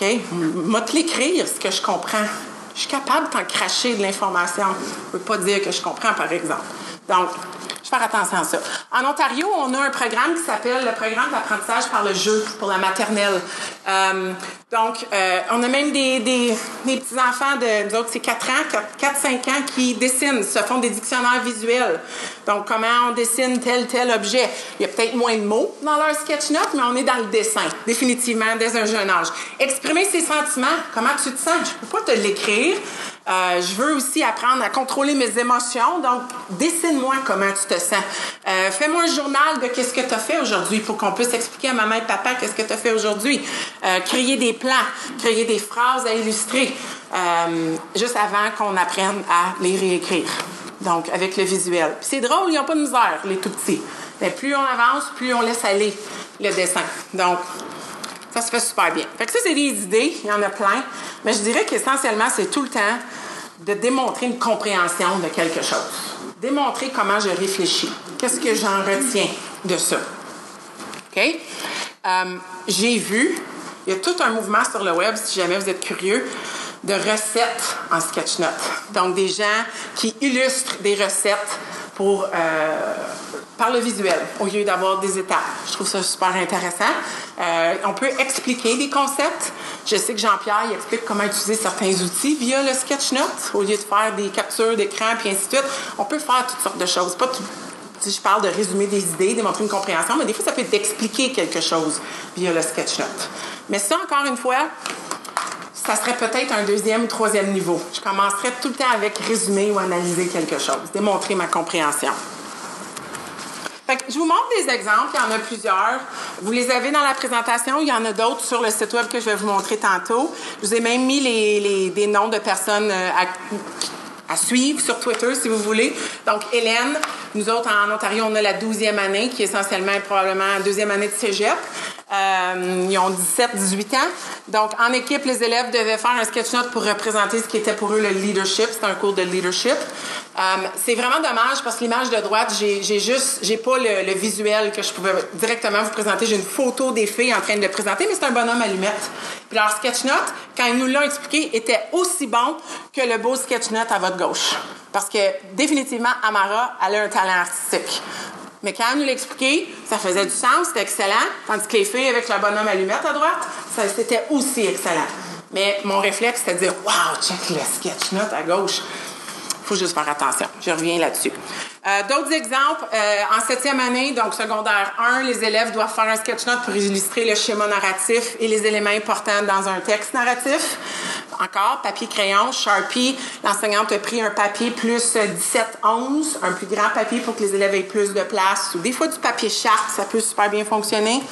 OK? Moi, te l'écrire, ce que je comprends? Je suis capable d'en cracher de l'information. Je ne peux pas dire que je comprends, par exemple. Donc, faire attention à ça. En Ontario, on a un programme qui s'appelle le programme d'apprentissage par le jeu pour la maternelle. Euh, donc, euh, on a même des, des, des petits-enfants de, nous autres, c'est 4 ans, 4-5 ans qui dessinent, se font des dictionnaires visuels. Donc, comment on dessine tel, tel objet. Il y a peut-être moins de mots dans leur sketch note, mais on est dans le dessin, définitivement, dès un jeune âge. Exprimer ses sentiments, comment tu te sens, je peux pas te l'écrire. Euh, je veux aussi apprendre à contrôler mes émotions. Donc, dessine-moi comment tu te sens. Euh, Fais-moi un journal de qu'est-ce que tu as fait aujourd'hui pour qu'on puisse expliquer à maman et papa qu'est-ce que tu as fait aujourd'hui. Euh, créer des plans, créer des phrases à illustrer, euh, juste avant qu'on apprenne à les réécrire. Donc, avec le visuel. C'est drôle, ils n'ont pas de misère, les tout petits. Mais plus on avance, plus on laisse aller le dessin. Donc, ça se fait super bien. Fait que ça, c'est des idées, il y en a plein. Mais je dirais qu'essentiellement, c'est tout le temps de démontrer une compréhension de quelque chose. Démontrer comment je réfléchis. Qu'est-ce que j'en retiens de ça? OK? Euh, J'ai vu, il y a tout un mouvement sur le web, si jamais vous êtes curieux, de recettes en sketch note. Donc, des gens qui illustrent des recettes euh, par le visuel au lieu d'avoir des étapes. Je trouve ça super intéressant. Euh, on peut expliquer des concepts. Je sais que Jean-Pierre explique comment utiliser certains outils via le sketch note au lieu de faire des captures d'écran puis ainsi de suite. On peut faire toutes sortes de choses. Pas si je parle de résumer des idées, démontrer une compréhension, mais des fois, ça peut être d'expliquer quelque chose via le sketch note. Mais ça, encore une fois, ça serait peut-être un deuxième ou troisième niveau. Je commencerais tout le temps avec résumer ou analyser quelque chose, démontrer ma compréhension. Je vous montre des exemples, il y en a plusieurs. Vous les avez dans la présentation, il y en a d'autres sur le site web que je vais vous montrer tantôt. Je vous ai même mis les, les- des noms de personnes euh, à, suivre sur Twitter, si vous voulez. Donc, Hélène, nous autres en Ontario, on a la 12e année, qui est essentiellement probablement deuxième année de cégep. Euh, ils ont 17, 18 ans. Donc, en équipe, les élèves devaient faire un sketch note pour représenter ce qui était pour eux le leadership. C'est un cours de leadership. Euh, c'est vraiment dommage parce que l'image de droite, j'ai j'ai juste, j'ai pas le, visuel que je pouvais directement vous présenter. J'ai une photo des filles en train de le présenter, mais c'est un bonhomme allumette. Puis leur sketch note, quand ils nous l'ont expliqué, était aussi bon que le beau sketch note à votre gauche. Parce que définitivement, Amara, elle a un talent artistique. Mais quand elle nous l'a expliqué, ça faisait du sens, c'était excellent. Tandis que les filles avec le bonhomme allumette à droite, c'était aussi excellent. Mais mon réflexe, c'était de dire Wow, check le sketch note à gauche. Faut juste faire attention. Je reviens là-dessus. Euh, D'autres exemples, euh, en septième année, donc secondaire 1, les élèves doivent faire un sketch note pour illustrer le schéma narratif et les éléments importants dans un texte narratif. Encore, papier, crayon, Sharpie. L'enseignante a pris un papier plus 17-11, un plus grand papier pour que les élèves aient plus de place. Ou des fois du papier charte, ça peut super bien fonctionner.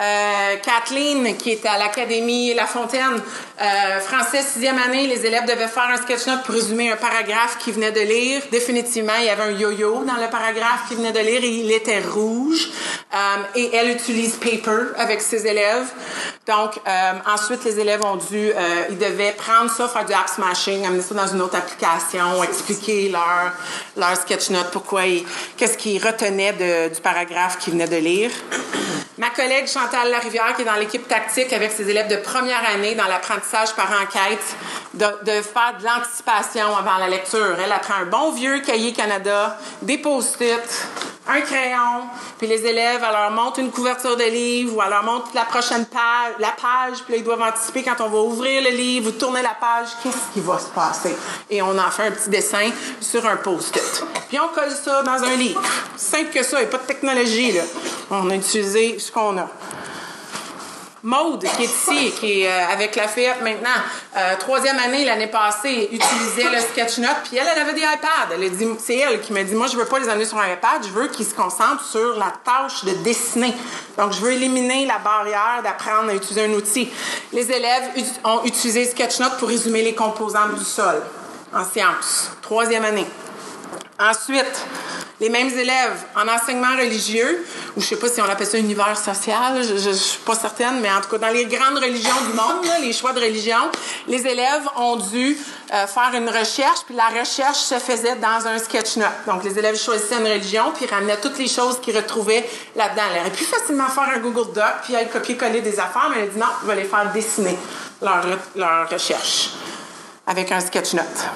Euh, Kathleen, qui est à l'Académie La Fontaine, euh, français sixième année, les élèves devaient faire un sketch note pour résumer un paragraphe qu'ils venaient de lire. Définitivement, il y avait un yo-yo dans le paragraphe qu'ils venaient de lire et il était rouge. Euh, et elle utilise Paper avec ses élèves. Donc, euh, ensuite, les élèves ont dû, euh, ils devaient prendre ça, faire du app smashing, amener ça dans une autre application, expliquer leur, leur sketch note, pourquoi qu'est-ce qu'ils retenaient de- du paragraphe qu'ils venaient de lire. Ma collègue Chantal Larivière, qui est dans l'équipe tactique avec ses élèves de première année dans l'apprentissage par enquête, de, de faire de l'anticipation avant la lecture. Elle apprend un bon vieux cahier Canada, des post-it, un crayon, puis les élèves, elle leur montre une couverture de livre ou elle leur montre la prochaine page, la page, puis là, ils doivent anticiper quand on va ouvrir le livre ou tourner la page, qu'est-ce qui va se passer? Et on en fait un petit dessin sur un post-it. Puis on colle ça dans un livre. Simple que ça, il n'y a pas de technologie, là. On a utilisé ce qu'on a. Maude, qui est ici, qui est euh, avec la Lafayette maintenant, euh, troisième année l'année passée, utilisait le sketch-note, puis elle, elle avait des iPads. C'est elle qui m'a dit, moi, je veux pas les amener sur un iPad, je veux qu'ils se concentrent sur la tâche de dessiner. Donc, je veux éliminer la barrière d'apprendre à utiliser un outil. Les élèves ont utilisé sketch-note pour résumer les composantes du sol en sciences. Troisième année. Ensuite, les mêmes élèves en enseignement religieux, ou je sais pas si on appelle ça univers social, je, je, je suis pas certaine, mais en tout cas dans les grandes religions du monde, les choix de religion, les élèves ont dû euh, faire une recherche, puis la recherche se faisait dans un sketch-note. Donc les élèves choisissaient une religion, puis ramenaient toutes les choses qu'ils retrouvaient là-dedans. Elle aurait pu facilement faire un Google Doc, puis aller copier-coller des affaires, mais elle a dit non, je vais les faire dessiner leur, leur recherche avec un sketch-note.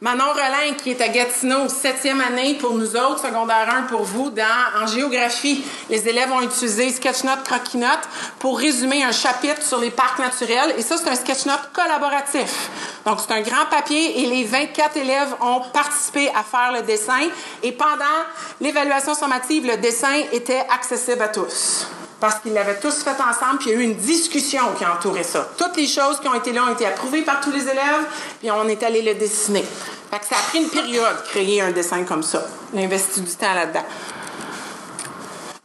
Manon Rolin, qui est à Gatineau, septième année pour nous autres, secondaire 1 pour vous, dans, en géographie. Les élèves ont utilisé Sketchnote, Croquinote pour résumer un chapitre sur les parcs naturels. Et ça, c'est un Sketchnote collaboratif. Donc, c'est un grand papier et les 24 élèves ont participé à faire le dessin. Et pendant l'évaluation sommative, le dessin était accessible à tous parce qu'ils l'avaient tous fait ensemble, puis il y a eu une discussion qui a entouré ça. Toutes les choses qui ont été là ont été approuvées par tous les élèves, puis on est allé le dessiner. Fait que ça a pris une période créer un dessin comme ça. On a investi du temps là-dedans.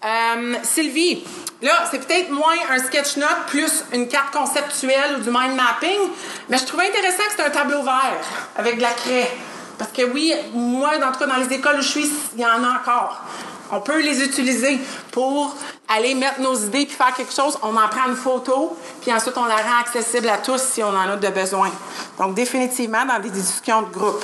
Euh, Sylvie, là, c'est peut-être moins un sketch note plus une carte conceptuelle ou du mind mapping, mais je trouvais intéressant que c'est un tableau vert avec de la craie. Parce que oui, moi, en tout cas, dans les écoles où je suis, il y en a encore. On peut les utiliser pour aller mettre nos idées puis faire quelque chose. On en prend une photo, puis ensuite on la rend accessible à tous si on en a de besoin. Donc, définitivement, dans des discussions de groupe.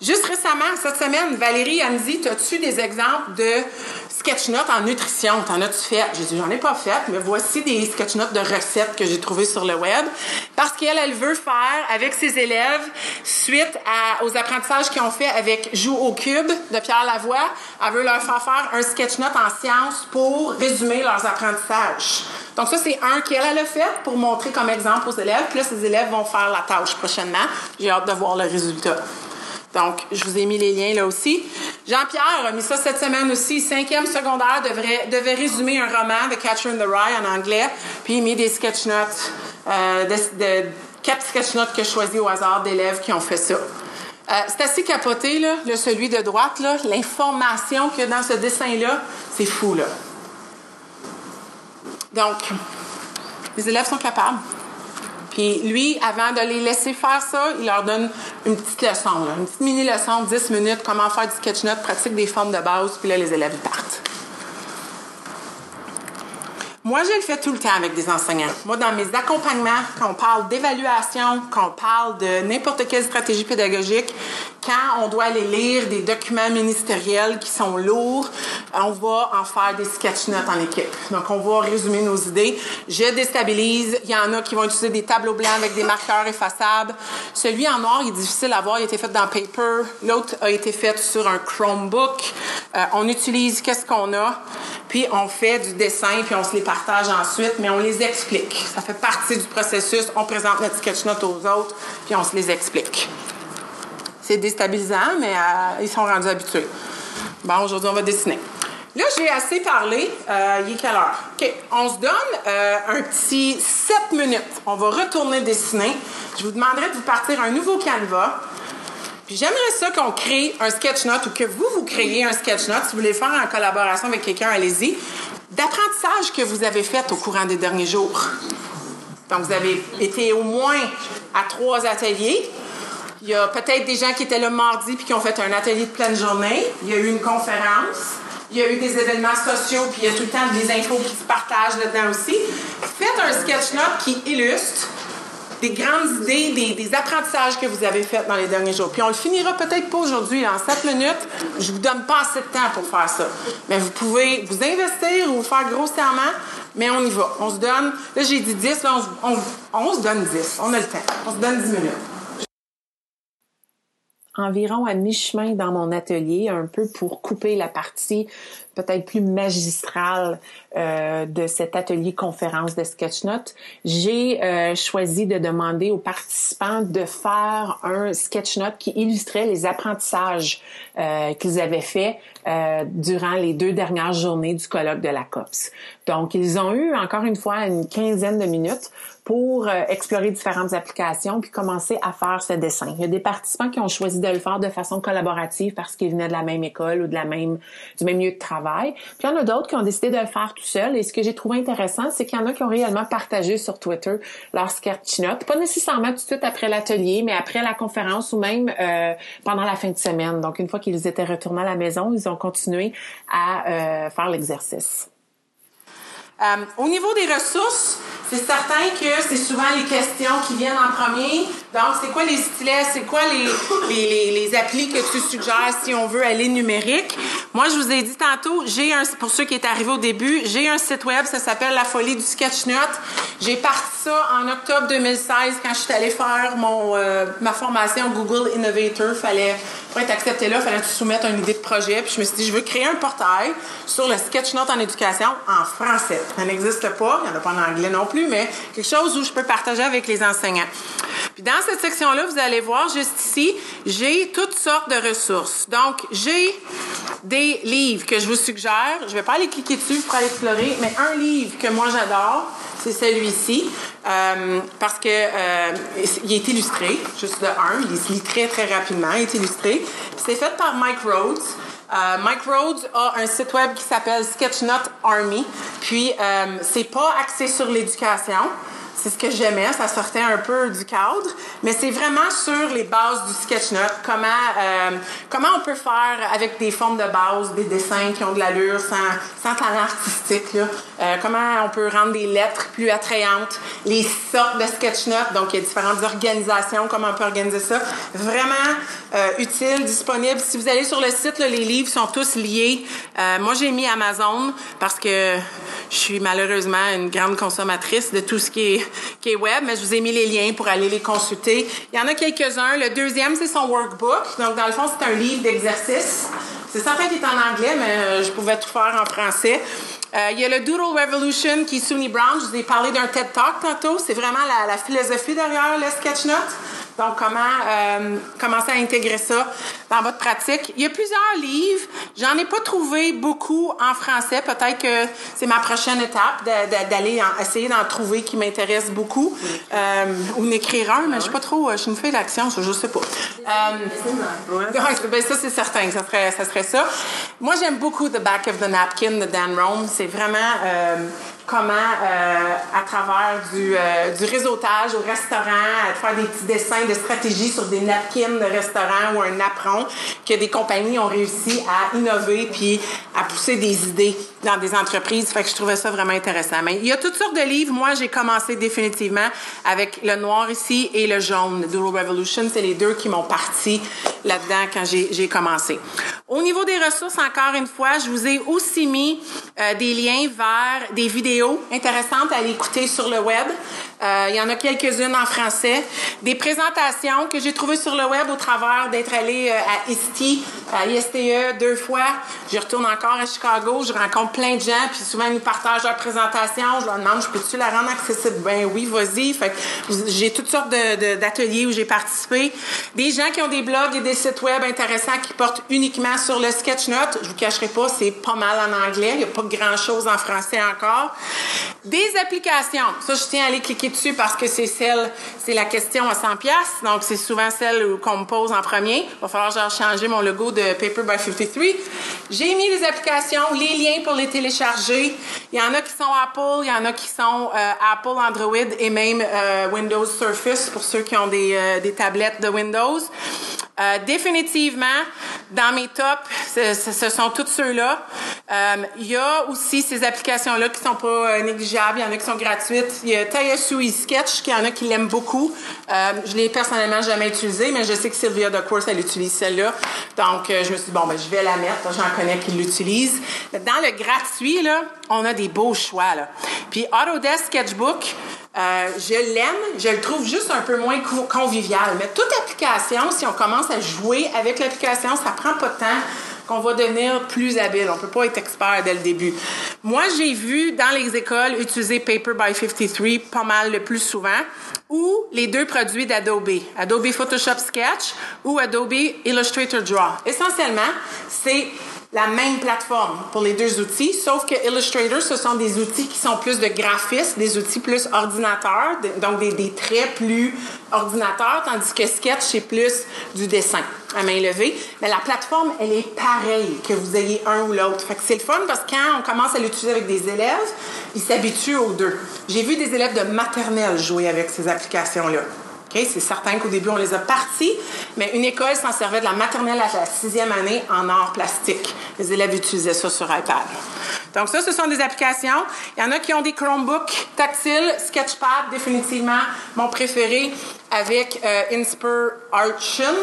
Juste récemment, cette semaine, Valérie, elle me dit As-tu des exemples de sketch-notes en nutrition? T'en as-tu fait? J'ai dit J'en ai pas fait, mais voici des sketch-notes de recettes que j'ai trouvées sur le web. Parce qu'elle, elle veut faire avec ses élèves, suite aux apprentissages qu'ils ont fait avec Joue au cube de Pierre Lavoie, elle veut leur faire faire un sketch-note en sciences pour résumer leurs apprentissages. Donc, ça, c'est un qu'elle elle a fait pour montrer comme exemple aux élèves. Puis là, ces élèves vont faire la tâche prochainement. J'ai hâte de voir le résultat. Donc, je vous ai mis les liens là aussi. Jean-Pierre a mis ça cette semaine aussi. Cinquième secondaire devrait, devait résumer un roman de Catcher in the Rye en anglais, puis il met des sketch notes, euh, quatre sketch notes que je choisis au hasard d'élèves qui ont fait ça. Euh, c'est assez capoté, là, le celui de droite, là. L'information qu'il y a dans ce dessin-là, c'est fou, là. Donc, les élèves sont capables. Puis lui, avant de les laisser faire ça, il leur donne une petite leçon, une petite mini-leçon, 10 minutes, comment faire du sketch-note, pratique des formes de base, puis là, les élèves partent. Moi, je le fais tout le temps avec des enseignants. Moi, dans mes accompagnements, quand on parle d'évaluation, quand on parle de n'importe quelle stratégie pédagogique, quand on doit aller lire des documents ministériels qui sont lourds, on va en faire des sketch notes en équipe. Donc, on va résumer nos idées. Je déstabilise. Il y en a qui vont utiliser des tableaux blancs avec des marqueurs effaçables. Celui en noir, il est difficile à voir. Il a été fait dans Paper. L'autre a été fait sur un Chromebook. Euh, on utilise qu'est-ce qu'on a, puis on fait du dessin, puis on se les partage ensuite, mais on les explique. Ça fait partie du processus. On présente notre sketch note aux autres, puis on se les explique. C'est déstabilisant, mais euh, ils sont rendus habitués. Bon, aujourd'hui, on va dessiner. Là, j'ai assez parlé. Euh, il est quelle heure? OK. On se donne euh, un petit 7 minutes. On va retourner dessiner. Je vous demanderai de vous partir un nouveau canevas. Puis j'aimerais ça qu'on crée un sketch note ou que vous, vous créez un sketch note. Si vous voulez le faire en collaboration avec quelqu'un, allez-y. D'apprentissage que vous avez fait au courant des derniers jours. Donc, vous avez été au moins à trois ateliers. Il y a peut-être des gens qui étaient là mardi puis qui ont fait un atelier de pleine journée. Il y a eu une conférence. Il y a eu des événements sociaux, puis il y a tout le temps des infos qui se partagent là-dedans aussi. Faites un sketch note qui illustre des grandes idées, des, apprentissages que vous avez faits dans les derniers jours. Puis on le finira peut-être pas aujourd'hui, en 7 minutes. Je vous donne pas assez de temps pour faire ça. Mais vous pouvez vous investir ou faire grossièrement, mais on y va. On se donne, là j'ai dit 10, là on- on se donne 10. On a le temps. On se donne 10 minutes. Environ à mi-chemin dans mon atelier, un peu pour couper la partie peut-être plus magistrale euh, de cet atelier conférence de Sketchnote. J'ai euh, choisi de demander aux participants de faire un Sketchnote qui illustrait les apprentissages euh, qu'ils avaient faits euh, durant les deux dernières journées du colloque de la COPS. Donc, ils ont eu encore une fois une quinzaine de minutes pour euh, explorer différentes applications puis commencer à faire ce dessin. Il y a des participants qui ont choisi de le faire de façon collaborative parce qu'ils venaient de la même école ou de la même du même lieu de travail. Puis il y en a d'autres qui ont décidé de le faire tout seul. Et ce que j'ai trouvé intéressant, c'est qu'il y en a qui ont réellement partagé sur Twitter leur sketch note, pas nécessairement tout de suite après l'atelier, mais après la conférence ou même euh, pendant la fin de semaine. Donc une fois qu'ils étaient retournés à la maison, ils ont continué à euh, faire l'exercice. Euh, au niveau des ressources, c'est certain que c'est souvent les questions qui viennent en premier. Donc, c'est quoi les stylets? C'est quoi les, les, les, les applis que tu suggères si on veut aller numérique? Moi, je vous ai dit tantôt, j'ai un, pour ceux qui étaient arrivés au début, j'ai un site web, ça s'appelle La Folie du Sketchnote. J'ai parti ça en octobre 2016 quand je suis allée faire mon, euh, ma formation Google Innovator. Fallait, pour être accepté là, fallait que tu soumettes une idée de projet. Puis je me suis dit, je veux créer un portail sur le Sketchnote en éducation en français. Ça n'existe pas, il n'y en a pas en anglais non plus, mais quelque chose où je peux partager avec les enseignants. Puis dans cette section-là, vous allez voir juste ici, j'ai toutes sortes de ressources. Donc, j'ai des livres que je vous suggère. Je vais pas aller cliquer dessus pour aller explorer, mais un livre que moi j'adore, c'est celui-ci, euh, parce que euh, il est illustré, juste de un, il se lit très très rapidement, il est illustré. C'est fait par Mike Rhodes. Euh, Mike Rhodes a un site web qui s'appelle Sketchnote Army. Puis euh, c'est pas axé sur l'éducation. C'est ce que j'aimais, ça sortait un peu du cadre, mais c'est vraiment sur les bases du sketchnote, comment euh, comment on peut faire avec des formes de base, des dessins qui ont de l'allure sans, sans talent artistique, là. Euh, comment on peut rendre des lettres plus attrayantes, les sortes de sketchnotes, donc il y a différentes organisations, comment on peut organiser ça. Vraiment euh, utile, disponible. Si vous allez sur le site, là, les livres sont tous liés. Euh, moi, j'ai mis Amazon parce que je suis malheureusement une grande consommatrice de tout ce qui est, *laughs* qui est web, mais je vous ai mis les liens pour aller les consulter. Il y en a quelques-uns. Le deuxième, c'est son workbook. Donc, dans le fond, c'est un livre d'exercice. C'est certain qu'il est en anglais, mais euh, je pouvais tout faire en français. Euh, il y a le Doodle Revolution qui est Sunny Brown. Je vous ai parlé d'un TED Talk tantôt. C'est vraiment la, la philosophie derrière le sketchnote. Donc, comment euh, commencer à intégrer ça dans votre pratique? Il y a plusieurs livres. J'en ai pas trouvé beaucoup en français. Peut-être que c'est ma prochaine étape d'aller essayer d'en trouver qui m'intéresse beaucoup. Euh, ou d'écrire un, mais je sais pas trop. Je suis une fille d'action, je sais pas. Euh, ben ça, c'est certain que ça serait, ça serait ça. Moi, j'aime beaucoup The Back of the Napkin de Dan Rome. C'est vraiment euh, comment, euh, à travers du, euh, du réseautage au restaurant, à faire des petits dessins de stratégie sur des napkins de restaurant ou un apron, que des compagnies ont réussi à innover puis à pousser des idées dans des entreprises. Fait que je trouvais ça vraiment intéressant. Mais il y a toutes sortes de livres. Moi, j'ai commencé définitivement avec le noir ici et le jaune. Doodle Revolution, c'est les deux qui m'ont parti là-dedans quand j'ai commencé. Au niveau des ressources, encore une fois, je vous ai aussi mis euh, des liens vers des vidéos intéressantes à écouter sur le web. Euh, il y en a quelques-unes en français. Des présentations que j'ai trouvées sur le web au travers d'être allée euh, à ISTE, à ISTE deux fois. J'y retourne encore à Chicago. Je rencontre plein de gens, puis souvent ils nous partagent leurs présentations. Je leur demande, je peux-tu la rendre accessible? Ben oui, vas-y. Que j'ai toutes sortes de- de- d'ateliers où j'ai participé. Des gens qui ont des blogs et des sites web intéressants qui portent uniquement sur le sketchnote. Je vous cacherai pas, c'est pas mal en anglais. Il n'y a pas grand-chose en français encore. Des applications. Ça, je tiens à aller cliquer dessus parce que c'est celle, c'est la question à 100 pièces. Donc, c'est souvent celle qu'on me pose en premier. Il va falloir genre changer mon logo de Paper by 53. J'ai mis les applications, les liens pour les télécharger. Il y en a qui sont Apple, il y en a qui sont euh, Apple, Android et même euh, Windows Surface pour ceux qui ont des, euh, des tablettes de Windows. Définitivement, dans mes tops, ce, sont tous ceux-là. Il y a aussi ces applications-là qui sont pas négligeables. Il y en a qui sont gratuites. Il y a Tayasui Sketch, qu'il y en a qui l'aiment beaucoup. Je l'ai personnellement jamais utilisé, mais je sais que Sylvia Duckworth, elle utilise celle-là. Donc, je me suis dit, bon, ben, je vais la mettre. J'en connais qui l'utilisent. Dans le gratuit, là, on a des beaux choix. Puis Autodesk Sketchbook, euh, je l'aime, je le trouve juste un peu moins co- convivial. Mais toute application, si on commence à jouer avec l'application, ça prend pas de temps qu'on va devenir plus habile. On peut pas être expert dès le début. Moi, j'ai vu dans les écoles utiliser Paper by 53 pas mal le plus souvent ou les deux produits d'Adobe, Adobe Photoshop Sketch ou Adobe Illustrator Draw. Essentiellement, c'est la même plateforme pour les deux outils, sauf que Illustrator, ce sont des outils qui sont plus de graphisme, des outils plus ordinateurs, donc des, des traits plus ordinateurs, tandis que Sketch, c'est plus du dessin à main levée. Mais la plateforme, elle est pareille, que vous ayez un ou l'autre. C'est le fun parce que quand on commence à l'utiliser avec des élèves, ils s'habituent aux deux. J'ai vu des élèves de maternelle jouer avec ces applications-là. C'est certain qu'au début, on les a partis, mais une école s'en servait de la maternelle à la sixième année en art plastique. Les élèves utilisaient ça sur iPad. Donc ça, ce sont des applications. Il y en a qui ont des Chromebooks tactiles. Sketchpad, définitivement, mon préféré avec euh, Inspiration.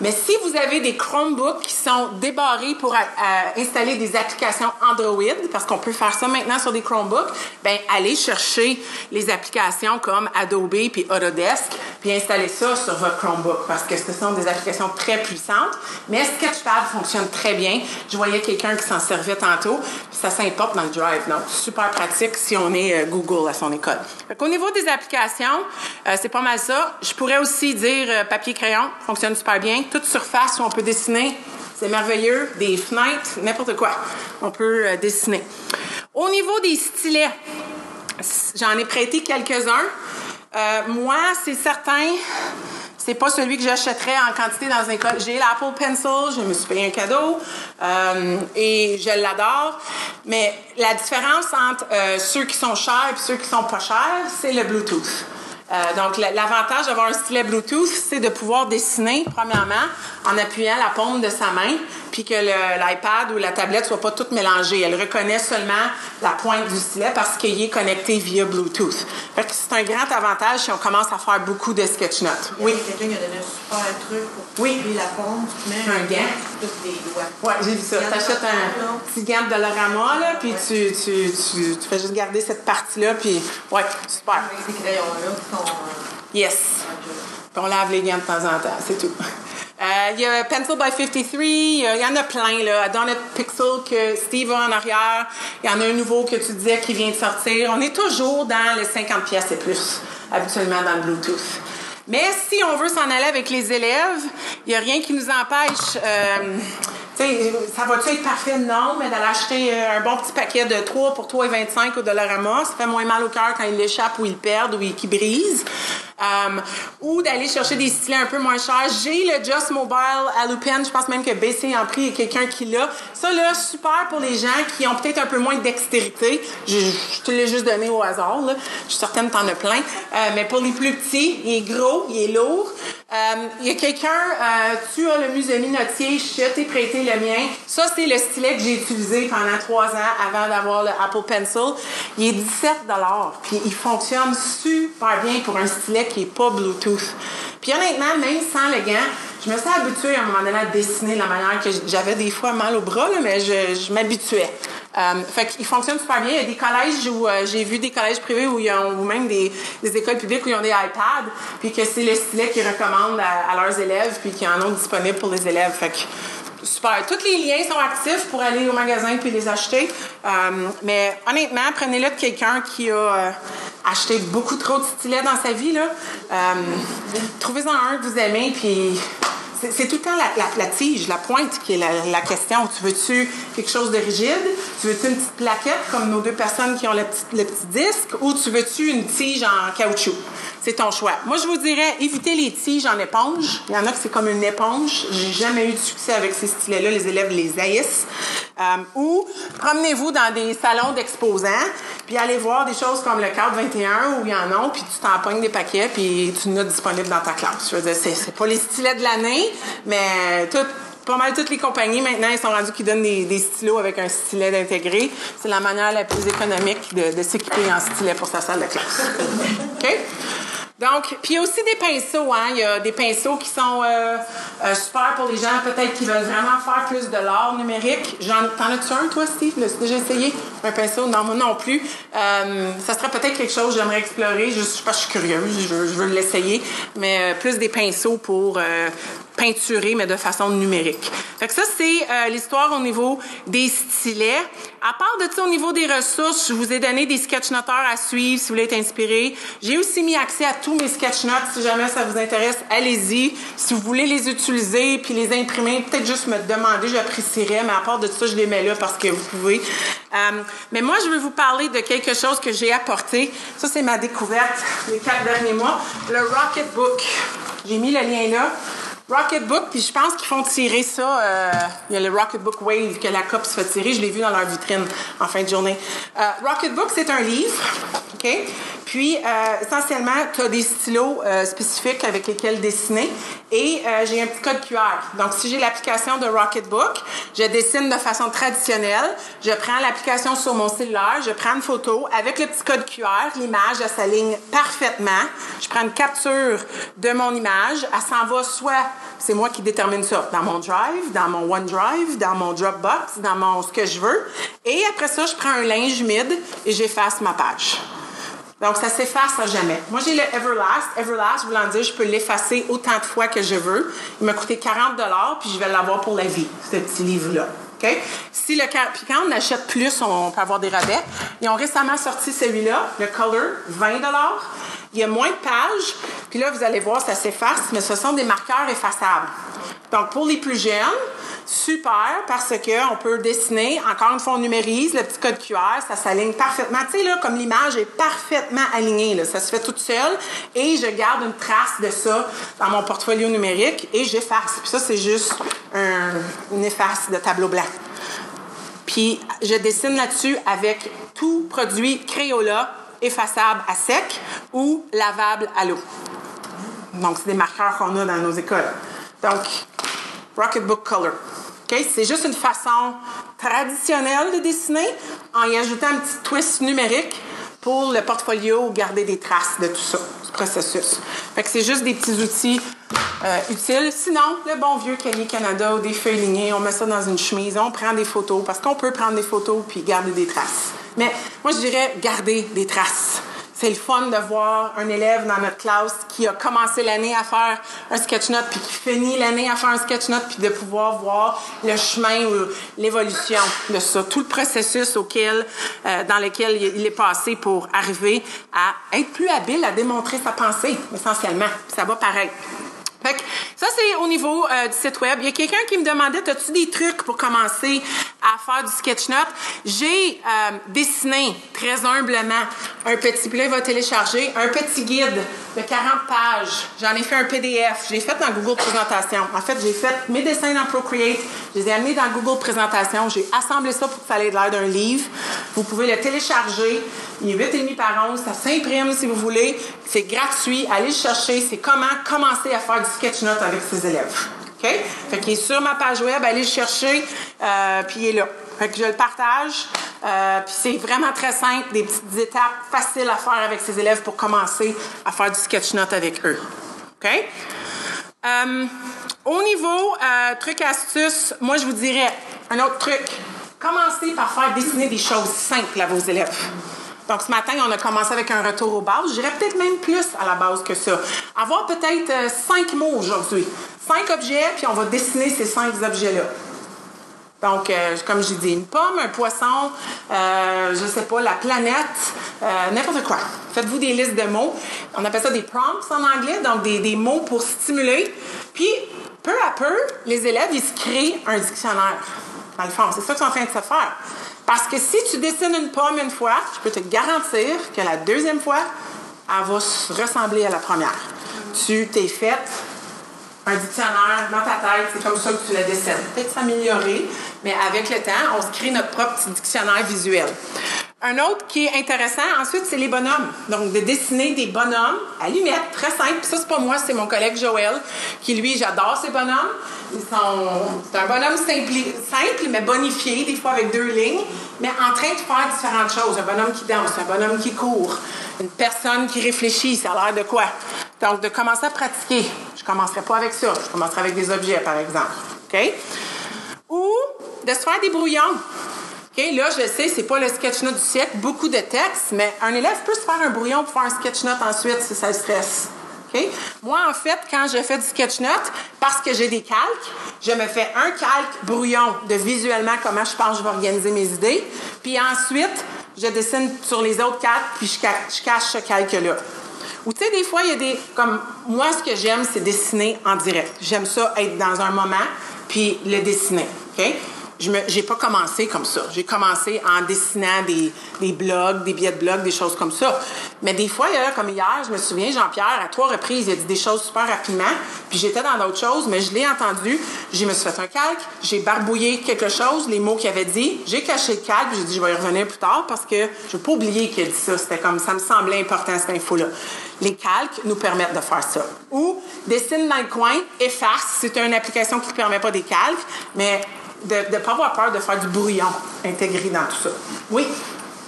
Mais si vous avez des Chromebooks qui sont débarrés pour euh, euh, installer des applications Android, parce qu'on peut faire ça maintenant sur des Chromebooks, ben allez chercher les applications comme Adobe puis Autodesk, puis installez ça sur votre Chromebook, parce que ce sont des applications très puissantes. Mais Sketchpad fonctionne très bien. Je voyais quelqu'un qui s'en servait tantôt, puis ça s'importe dans le Drive. Donc, super pratique si on est euh, Google à son école. Au niveau des applications, c'est pas mal ça. Pourrais aussi dire euh, papier-crayon, fonctionne super bien. Toute surface où on peut dessiner, c'est merveilleux. Des fenêtres, n'importe quoi. On peut euh, dessiner. Au niveau des stylets, j'en ai prêté quelques-uns. Euh, moi, c'est certain, c'est pas celui que j'achèterais en quantité dans une école. J'ai l'Apple Pencil, je me suis payé un cadeau et je l'adore. Mais la différence entre ceux qui sont chers et ceux qui sont pas chers, c'est le Bluetooth. Euh, donc, la- l'avantage d'avoir un stylet Bluetooth, c'est de pouvoir dessiner, premièrement, en appuyant la paume de sa main, puis que l'iPad ou la tablette soit pas toute mélangée. Elle reconnaît seulement la pointe du stylet parce qu'il est connecté via Bluetooth. Fait que c'est un grand avantage si on commence à faire beaucoup de sketch notes. Oui. Oui. Quelqu'un qui a donné un super truc pour Oui. la pompe. Tu mets Un gant. Tu. Ouais, j'ai vu ça. Gant de T'achètes un petit gant de Dollarama, là, puis tu, tu, tu, tu fais juste garder cette partie-là, puis ouais, super. Avec ces crayons-là qui sont. euh, Yes. Puis on lave les gants de temps en temps, c'est tout. Euh, Il y a Pencil by 53, il y, en a plein. Là. Donut Pixel que Steve a en arrière. Il y en a un nouveau que tu disais qui vient de sortir. On est toujours dans les 50 pièces et plus, habituellement dans le Bluetooth. Mais si on veut s'en aller avec les élèves, il n'y a rien qui nous empêche. euh, ça va-tu être parfait? Non, mais d'aller acheter euh, un bon petit paquet de 3 pour 3,25 au Dollarama, ça fait moins mal au cœur quand ils l'échappent ou ils le perdent ou ils- qu'ils brisent. Euh, ou d'aller chercher des stylets un peu moins chers. J'ai le Just Mobile à Lupin, je pense même que baissé en prix, il y a quelqu'un qui l'a. Ça, là, super pour les gens qui ont peut-être un peu moins de dextérité. Je, te l'ai juste donné au hasard, là. Je suis certaine que t'en as plein. Euh, mais pour les plus petits, il est gros, il est lourd. Il y a quelqu'un, tu as le Musemi Notier, je t'ai prêté le mien. Ça, c'est le stylet que j'ai utilisé pendant trois ans avant d'avoir le Apple Pencil. Il est 17 puis il fonctionne super bien pour un stylet qui n'est pas Bluetooth. Puis honnêtement, même sans le gant, je me suis habituée à un moment donné à dessiner de la manière que j'avais des fois mal au bras, mais je, m'habituais. Euh, fait qu'il fonctionne super bien. Il y a des collèges où euh, j'ai vu des collèges privés où ils ont, ou même des, des écoles publiques où ils ont des iPads, puis que c'est le stylet qu'ils recommandent à, à leurs élèves, puis qu'ils en ont disponible pour les élèves. Fait que Super. Tous les liens sont actifs pour aller au magasin puis les acheter. Euh, mais honnêtement, prenez-le de quelqu'un qui a euh, acheté beaucoup trop de stylets dans sa vie. Là. Euh, Trouvez-en un que vous aimez, puis c'est tout le temps la, tige, la pointe qui est la, la question. Tu veux-tu quelque chose de rigide? Tu veux-tu une petite plaquette comme nos deux personnes qui ont le petit, le petit disque? Ou tu veux-tu une tige en caoutchouc? C'est ton choix. Moi, je vous dirais, évitez les tiges en éponge. Il y en a que c'est comme une éponge. J'ai jamais eu de succès avec ces stylets-là. Les élèves les haïssent. Euh, ou promenez-vous dans des salons d'exposants, puis allez voir des choses comme le cadre 21 où il y en a, puis tu t'en pognes des paquets, puis tu n'as disponible dans ta classe. Je veux dire, c'est pas les stylets de l'année, mais tout, pas mal toutes les compagnies maintenant, ils sont rendus qui donnent des, stylos avec un stylet intégré. C'est la manière la plus économique de, s'équiper en stylet pour sa salle de classe. *laughs* OK? Donc, puis il y a aussi des pinceaux, hein. Il y a des pinceaux qui sont euh, euh, super pour les gens peut-être qui veulent vraiment faire plus de l'art numérique. T'en as-tu un, toi, Steve? L'as-tu déjà essayé? Un pinceau? Non, moi non plus. Euh, ça serait peut-être quelque chose que j'aimerais explorer. Je, je, je suis curieuse, je, je veux l'essayer. Mais euh, plus des pinceaux pour peinturer, mais de façon numérique. Fait que ça, c'est euh, l'histoire au niveau des stylets. À part de ça, au niveau des ressources, je vous ai donné des sketch-noteurs à suivre si vous voulez être inspiré. J'ai aussi mis accès à tous mes sketch-notes. Si jamais ça vous intéresse, allez-y. Si vous voulez les utiliser puis les imprimer, peut-être juste me demander, j'apprécierais. Mais à part de ça, je les mets là parce que vous pouvez. Euh, mais moi, je veux vous parler de quelque chose que j'ai apporté. Ça, c'est ma découverte les quatre derniers mois. Le Rocketbook. J'ai mis le lien là. Rocketbook, puis je pense qu'ils font tirer ça. euh, il y a le Rocketbook Wave que la COP se fait tirer. Je l'ai vu dans leur vitrine en fin de journée. Euh, Rocketbook, c'est un livre, OK? Puis, euh, essentiellement, tu as des stylos euh, spécifiques avec lesquels dessiner. Et euh, j'ai un petit code QR. Donc, si j'ai l'application de Rocketbook, je dessine de façon traditionnelle. Je prends l'application sur mon cellulaire, je prends une photo avec le petit code QR. L'image, elle s'aligne parfaitement. Je prends une capture de mon image. Elle s'en va soit, c'est moi qui détermine ça, dans mon Drive, dans mon OneDrive, dans mon Dropbox, dans mon ce que je veux. Et après ça, je prends un linge humide et j'efface ma page. Donc, ça s'efface à jamais. Moi, j'ai le Everlast. Everlast, voulant dire, je peux l'effacer autant de fois que je veux. Il m'a coûté 40 puis je vais l'avoir pour la vie, ce petit livre-là. OK? Si le, puis quand on achète plus, on peut avoir des rabais. Ils ont récemment sorti celui-là, le Color, 20 Il y a moins de pages. Puis là, vous allez voir, ça s'efface, mais ce sont des marqueurs effaçables. Donc, pour les plus jeunes, super parce que on peut dessiner. Encore une fois, on numérise le petit code QR, ça s'aligne parfaitement. Tu sais, là, comme l'image est parfaitement alignée, ça se fait toute seule. Et je garde une trace de ça dans mon portfolio numérique et j'efface. Puis ça, c'est juste un- une efface de tableau blanc. Puis je dessine là-dessus avec tout produit Crayola effaçable à sec ou lavable à l'eau. Donc, c'est des marqueurs qu'on a dans nos écoles. Donc, Rocketbook Color. OK? C'est juste une façon traditionnelle de dessiner en y ajoutant un petit twist numérique pour le portfolio garder des traces de tout ça, ce processus. Fait que c'est juste des petits outils euh, utiles. Sinon, le bon vieux Cahier Canada ou des feuilles lignées, on met ça dans une chemise, on prend des photos parce qu'on peut prendre des photos puis garder des traces. Mais moi, je dirais garder des traces. C'est le fun de voir un élève dans notre classe qui a commencé l'année à faire un sketch note puis qui finit l'année à faire un sketch note puis de pouvoir voir le chemin ou l'évolution de ça, tout le processus auquel, euh, dans lequel il est passé pour arriver à être plus habile à démontrer sa pensée, essentiellement. Ça va pareil. Fait que ça, c'est au niveau euh, du site web. Il y a quelqu'un qui me demandait, as-tu des trucs pour commencer à faire du sketch note? J'ai euh, dessiné très humblement un petit, il va télécharger un petit guide de 40 pages. J'en ai fait un PDF. Je l'ai fait dans Google Présentation. En fait, j'ai fait mes dessins dans Procreate. Je les ai amenés dans Google Présentation. J'ai assemblé ça pour que ça ait l'air d'un livre. Vous pouvez le télécharger. Il est 8,5 par 11. Ça s'imprime si vous voulez. C'est gratuit. Allez le chercher. C'est comment commencer à faire du sketch note avec ses élèves. OK? Fait qu'il est sur ma page web. Allez le chercher. Euh, puis il est là. Fait que je le partage. Euh, puis c'est vraiment très simple, des petites étapes faciles à faire avec ses élèves pour commencer à faire du sketch note avec eux. OK? Euh, au niveau euh, truc astuce, moi je vous dirais un autre truc. Commencez par faire dessiner des choses simples à vos élèves. Donc, ce matin, on a commencé avec un retour aux bases. Je dirais peut-être même plus à la base que ça. Avoir peut-être euh, cinq mots aujourd'hui. Cinq objets, puis on va dessiner ces cinq objets-là. Donc, euh, comme j'ai dit, une pomme, un poisson, euh, je sais pas, la planète, euh, n'importe quoi. Faites-vous des listes de mots. On appelle ça des prompts en anglais, donc des, des mots pour stimuler. Puis, peu à peu, les élèves, ils se créent un dictionnaire. Dans le fond, c'est ça qu'ils sont en train de se faire. Parce que si tu dessines une pomme une fois, je peux te garantir que la deuxième fois, elle va ressembler à la première. Tu t'es faite un dictionnaire dans ta tête, c'est comme ça que tu la dessines. Peut-être s'améliorer, mais avec le temps, on se crée notre propre petit dictionnaire visuel. Un autre qui est intéressant, ensuite, c'est les bonhommes. Donc, de dessiner des bonhommes à lunettes, très simple. Puis ça, c'est pas moi, c'est mon collègue Joël, qui lui, j'adore ces bonhommes. Ils sont... C'est un bonhomme simple, mais bonifié, des fois avec deux lignes, mais en train de faire différentes choses. Un bonhomme qui danse, un bonhomme qui court, une personne qui réfléchit, ça a l'air de quoi? Donc, de commencer à pratiquer. Je commencerai pas avec ça. Je commencerai avec des objets, par exemple. OK? Ou de se faire des brouillons. OK? Là, je sais, c'est pas le sketch note du siècle, beaucoup de textes, mais un élève peut se faire un brouillon pour faire un sketch note ensuite si ça le stresse. Moi, en fait, quand je fais du sketch note, parce que j'ai des calques, je me fais un calque brouillon de visuellement comment je pense que je vais organiser mes idées. Puis ensuite, je dessine sur les autres calques, puis je, je cache ce calque-là. Ou tu sais, des fois, il y a des... Comme moi, ce que j'aime, c'est dessiner en direct. J'aime ça être dans un moment, puis le dessiner. Je j'ai pas commencé comme ça. J'ai commencé en dessinant des, blogs, des billets de blog, des choses comme ça. Mais des fois, comme hier, je me souviens, Jean-Pierre, à trois reprises, il a dit des choses super rapidement. Puis j'étais dans d'autres choses, mais je l'ai entendu. Je me suis fait un calque, j'ai barbouillé quelque chose, les mots qu'il avait dit. J'ai caché le calque, j'ai dit, je vais y revenir plus tard parce que je veux pas oublier qu'il a dit ça. C'était comme, ça me semblait important, cette info-là. Les calques nous permettent de faire ça. Ou dessine dans le coin, efface. C'est une application qui ne permet pas des calques, mais de ne pas avoir peur de faire du brouillon intégré dans tout ça. Oui.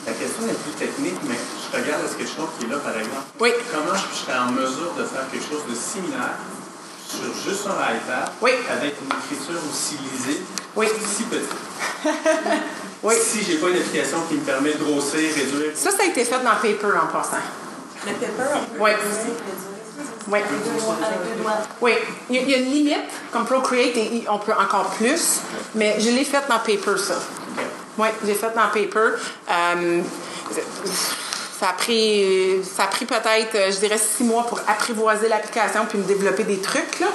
La question est plus technique, mais je regarde le sketchnote qui est là, par exemple? Oui. Comment je serais en mesure de faire quelque chose de similaire sur juste un iPad Oui. avec une écriture aussi lisible, Oui. si petite? *laughs* Oui. Si j'ai pas une application qui me permet de grossir, réduire, Ça, ça a été fait dans Paper en passant. Le on peut Oui. réduire. Oui. Oui, il y, a- une limite, comme Procreate, et on peut encore plus, mais je l'ai fait dans Paper, ça. Oui, j'ai fait dans Paper. Euh, ça a pris, ça a pris peut-être, euh, je dirais, six mois pour apprivoiser l'application puis me développer des trucs, là.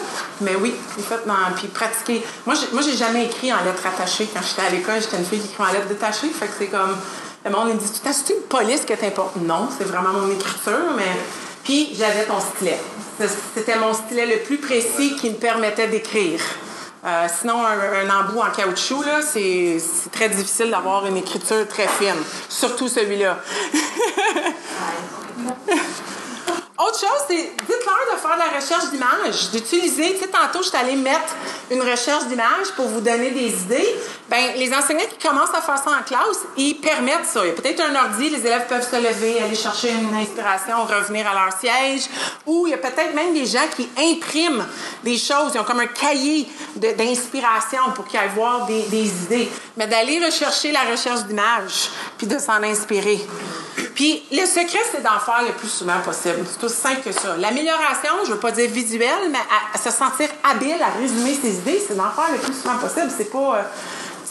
Mais oui, j'ai fait dans, puis pratiquer. Moi, j'ai, moi, jamais écrit en lettres attachées. Quand j'étais à l'école, j'étais une fille qui écrit en lettres détachées. Fait que c'est comme, le monde, me dit temps, c'est une police que t'importe. Non, c'est vraiment mon écriture, mais. Puis, j'avais ton stylet. C'était mon stylet le plus précis qui me permettait d'écrire. Euh, sinon, un, embout en caoutchouc, c'est très difficile d'avoir une écriture très fine. Surtout celui-là. *laughs* Autre chose, c'est dites-leur de faire de la recherche d'images, d'utiliser, tu sais, tantôt, je suis allée mettre une recherche d'images pour vous donner des idées. Ben, les enseignants qui commencent à faire ça en classe, ils permettent ça. Il y a peut-être un ordi, les élèves peuvent se lever, aller chercher une inspiration, revenir à leur siège, ou il y a peut-être même des gens qui impriment des choses, ils ont comme un cahier d'inspiration pour qu'ils aillent voir des, idées. Mais d'aller rechercher la recherche d'images, puis de s'en inspirer. Puis le secret, c'est d'en faire le plus souvent possible. C'est aussi simple que ça. L'amélioration, je veux pas dire visuelle, mais se sentir habile à résumer ses idées, c'est d'en faire le plus souvent possible. C'est pas.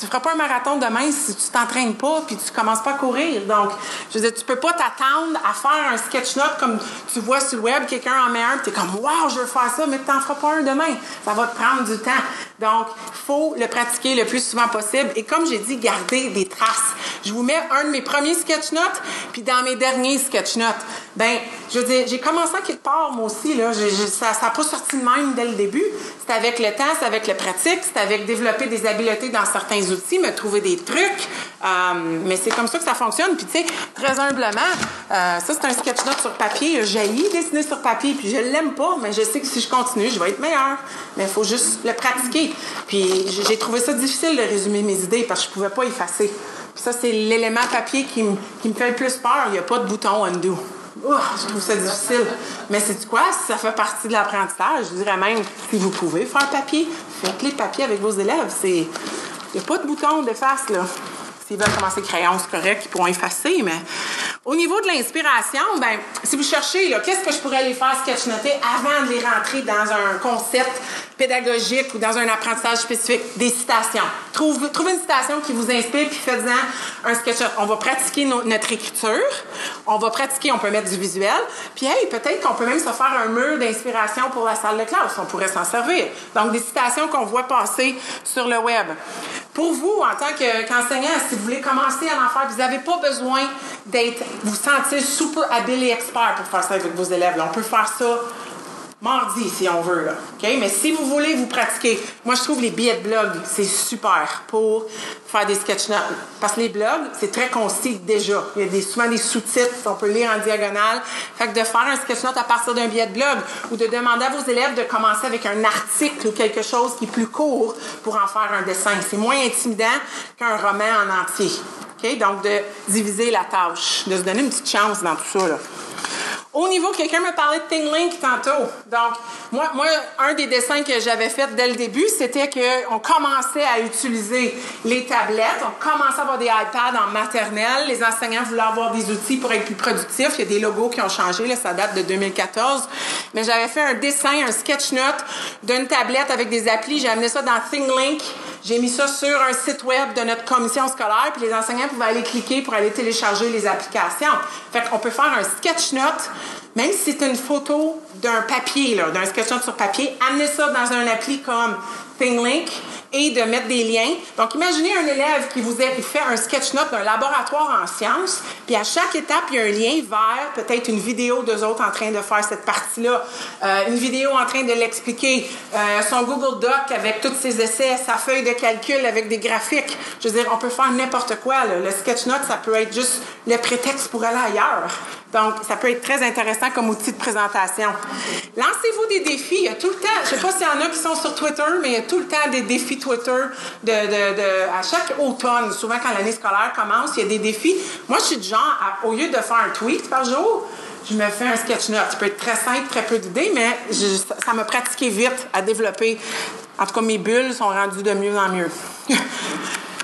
Tu feras pas un marathon demain si tu t'entraînes pas puis tu commences pas à courir. Donc, je veux dire, tu peux pas t'attendre à faire un sketch note comme tu vois sur le web, quelqu'un en met un, puis t'es comme, waouh, je veux faire ça, mais tu t'en feras pas un demain. Ça va te prendre du temps. Donc, faut le pratiquer le plus souvent possible. Et comme j'ai dit, garder des traces. Je vous mets un de mes premiers sketch notes, puis dans mes derniers sketch notes. Ben, je veux dire, j'ai commencé à quelque part, moi aussi, là. Ça n'a pas sorti de même dès le début. C'est avec le temps, c'est avec la pratique, c'est avec développer des habiletés dans certains outils, me trouver des trucs. Euh, mais c'est comme ça que ça fonctionne. Puis, tu sais, très humblement, euh, ça, c'est un sketch note sur papier. J'ai dessiner sur papier, puis je l'aime pas, mais je sais que si je continue, je vais être meilleure. Mais il faut juste le pratiquer. Puis, j'ai- trouvé ça difficile de résumer mes idées parce que je pouvais pas effacer. Puis ça, c'est l'élément papier qui, me- fait le plus peur. Il n'y a pas de bouton undo. Je trouve ça difficile. Mais c'est quoi? Ça fait partie de l'apprentissage. Je dirais même, si vous pouvez faire papier, faites les papiers avec vos élèves. C'est... Il n'y a pas de bouton d'efface, là. S'ils veulent commencer crayon, c'est correct, ils pourront effacer, mais au niveau de l'inspiration, ben, si vous cherchez, qu'est-ce que je pourrais les faire sketchnoter avant de les rentrer dans un concept pédagogique ou dans un apprentissage spécifique? Des citations. Trouve- Trouvez une citation qui vous inspire, puis faites-en un sketch. On va pratiquer no- notre écriture, on va pratiquer, on peut mettre du visuel, puis hey, peut-être qu'on peut même se faire un mur d'inspiration pour la salle de classe. On pourrait s'en servir. Donc, des citations qu'on voit passer sur le web. Pour vous, en tant que- qu'enseignant, si vous voulez commencer à en faire, vous n'avez pas besoin d'être, vous sentir super habile et expert pour faire ça avec vos élèves. On peut faire ça mardi si on veut. Là. OK? Mais si vous voulez vous pratiquer, moi je trouve les billets de blog, c'est super pour faire des sketch notes. Parce que les blogs, c'est très concis déjà. Il y a souvent des sous-titres, on peut lire en diagonale. Fait que de faire un sketch note à partir d'un billet de blog ou de demander à vos élèves de commencer avec un article ou quelque chose qui est plus court pour en faire un dessin. C'est moins intimidant qu'un roman en entier. OK? Donc, de diviser la tâche, de se donner une petite chance dans tout ça. Au niveau, quelqu'un me parlait de ThingLink tantôt. Donc, moi, moi, un des dessins que j'avais fait dès le début, c'était qu'on commençait à utiliser les tablettes, on commençait à avoir des iPads en maternelle, les enseignants voulaient avoir des outils pour être plus productifs. Il y a des logos qui ont changé, là, ça date de 2014. Mais j'avais fait un dessin, un sketch note d'une tablette avec des applis. J'ai amené ça dans ThingLink. J'ai mis ça sur un site web de notre commission scolaire, puis les enseignants pouvaient aller cliquer pour aller télécharger les applications. Fait qu'on peut faire un sketch note, même si c'est une photo d'un papier, d'un sketch note sur papier, amener ça dans un appli comme ThingLink et de mettre des liens. Donc, imaginez un élève qui vous a fait un sketch note d'un laboratoire en sciences, puis à chaque étape, il y a un lien vers peut-être une vidéo d'eux autres en train de faire cette partie-là, euh, une vidéo en train de l'expliquer, euh, son Google Doc avec tous ses essais, sa feuille de calcul avec des graphiques. Je veux dire, on peut faire n'importe quoi. Le sketch note, ça peut être juste le prétexte pour aller ailleurs. Donc, ça peut être très intéressant comme outil de présentation. Lancez-vous des défis. Il y a tout le temps, je sais pas s'il y en a qui sont sur Twitter, mais il y a tout le temps des défis Twitter à chaque automne. Souvent, quand l'année scolaire commence, il y a des défis. Moi, je suis du genre, au lieu de faire un tweet par jour, je me fais un sketch note. Ça peut être très simple, très peu d'idées, mais ça m'a pratiqué vite à développer. En tout cas, mes bulles sont rendues de mieux en mieux. *laughs*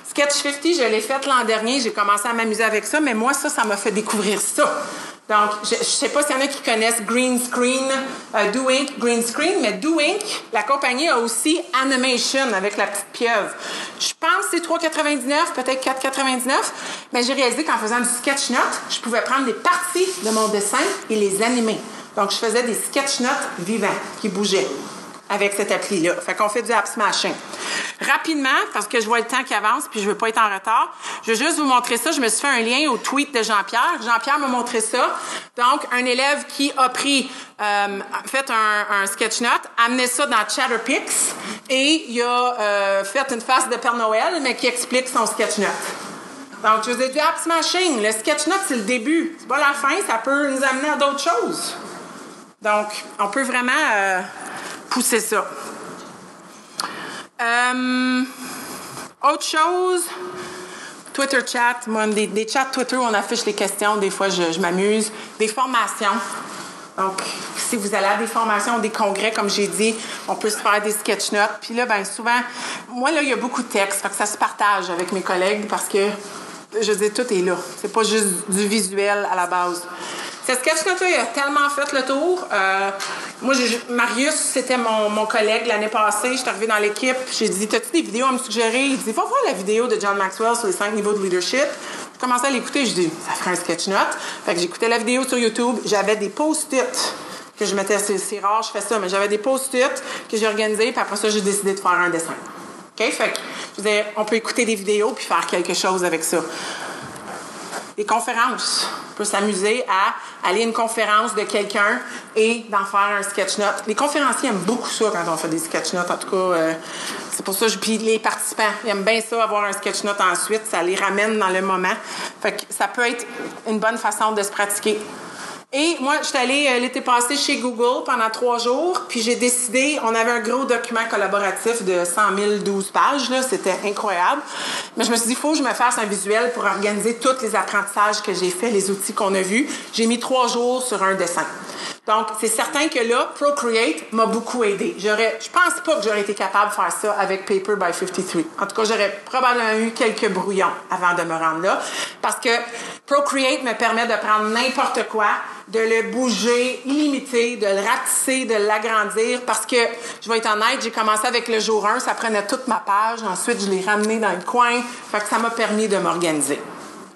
Sketch 50, je l'ai fait l'an dernier. J'ai commencé à m'amuser avec ça, mais moi, ça, ça m'a fait découvrir ça. Donc, je ne sais pas s'il y en a qui connaissent Green Screen, euh, Do Green Screen, mais Do Inc, la compagnie a aussi Animation avec la petite pieuvre. Je pense que c'est 3,99, peut-être 4,99, mais j'ai réalisé qu'en faisant du sketch note, je pouvais prendre des parties de mon dessin et les animer. Donc, je faisais des sketch notes vivants qui bougeaient avec cette appli-là. Fait qu'on fait du app smashing. Rapidement, parce que je vois le temps qui avance puis je veux pas être en retard, je veux juste vous montrer ça. Je me suis fait un lien au tweet de Jean-Pierre. Jean-Pierre m'a montré ça. Donc, un élève qui a pris, euh, fait un, un sketch note, amené ça dans Chatterpix et il a euh, fait une face de Père Noël, mais qui explique son sketch note. Donc, je vous ai dit app smashing. Le sketch note, c'est le début. C'est pas la fin. Ça peut nous amener à d'autres choses. Donc, on peut vraiment euh, pousser ça. Euh, autre chose, Twitter chat, moi, des, chats Twitter où on affiche les questions, des fois je, m'amuse. Des formations. Donc, si vous allez à des formations, des congrès, comme j'ai dit, on peut se faire des sketch notes. Puis là, ben souvent, moi, là, il y a beaucoup de texte, fait que ça se partage avec mes collègues parce que, je dire, tout est là. C'est pas juste du visuel à la base. Cette sketch note il a tellement fait le tour. Euh, moi, Marius, c'était mon, mon collègue l'année passée. Je arrivée dans l'équipe. J'ai dit T'as-tu des vidéos à me suggérer? Il dit Va voir la vidéo de John Maxwell sur les cinq niveaux de leadership. Je commençais à l'écouter. Je dis Ça ferait un sketch note. Fait que j'écoutais la vidéo sur YouTube. J'avais des post-it que je mettais. C'est rare, je fais ça, mais j'avais des post-it que j'ai organisés. Puis après ça, j'ai décidé de faire un dessin. OK? Fait que, je dire, on peut écouter des vidéos puis faire quelque chose avec ça des conférences. On peut s'amuser à aller à une conférence de quelqu'un et d'en faire un sketch note. Les conférenciers aiment beaucoup ça quand on fait des sketch notes. En tout cas, euh, c'est pour ça. Je, puis les participants ils aiment bien ça, avoir un sketch note ensuite. Ça les ramène dans le moment. Fait que ça peut être une bonne façon de se pratiquer. Et moi, je suis allée euh, l'été passé chez Google pendant trois jours, puis j'ai décidé, on avait un gros document collaboratif de 100 012 pages, là, c'était incroyable. Mais je me suis dit, il faut que je me fasse un visuel pour organiser tous les apprentissages que j'ai faits, les outils qu'on a vus. J'ai mis trois jours sur un dessin. Donc, c'est certain que là, Procreate m'a beaucoup aidé. J'aurais, je pense pas que j'aurais été capable de faire ça avec Paper by 53. En tout cas, j'aurais probablement eu quelques brouillons avant de me rendre là. Parce que Procreate me permet de prendre n'importe quoi, de le bouger illimité, de le ratisser, de l'agrandir. Parce que, je vais être honnête, j'ai commencé avec le jour 1, ça prenait toute ma page. Ensuite, je l'ai ramené dans le coin. Fait que ça m'a permis de m'organiser.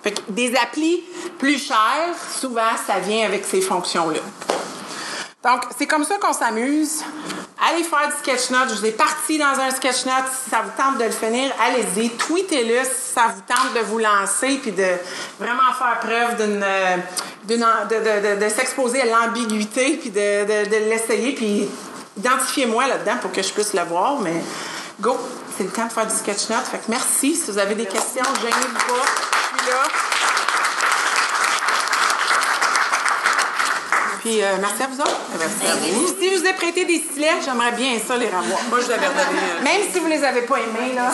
Fait que des applis plus chères, souvent, ça vient avec ces fonctions-là. Donc, c'est comme ça qu'on s'amuse. Allez faire du sketch note. Je vous ai parti dans un sketch note. Si ça vous tente de le finir, allez-y. Tweetez-le si ça vous tente de vous lancer puis de vraiment faire preuve d'une, euh, d'une de, de- de- de s'exposer à l'ambiguïté puis de, de- de l'essayer. Puis identifiez-moi là-dedans pour que je puisse le voir. Mais go, c'est le temps de faire du sketch note. Fait que merci. Si vous avez des questions, gênez-vous pas. Je suis là. Puis euh, merci à vous autres. Merci à vous. Si je vous ai prêté des stylets, j'aimerais bien ça les revoir. Moi, je vous avais redonné. Euh. Même si vous ne les avez pas aimés, là.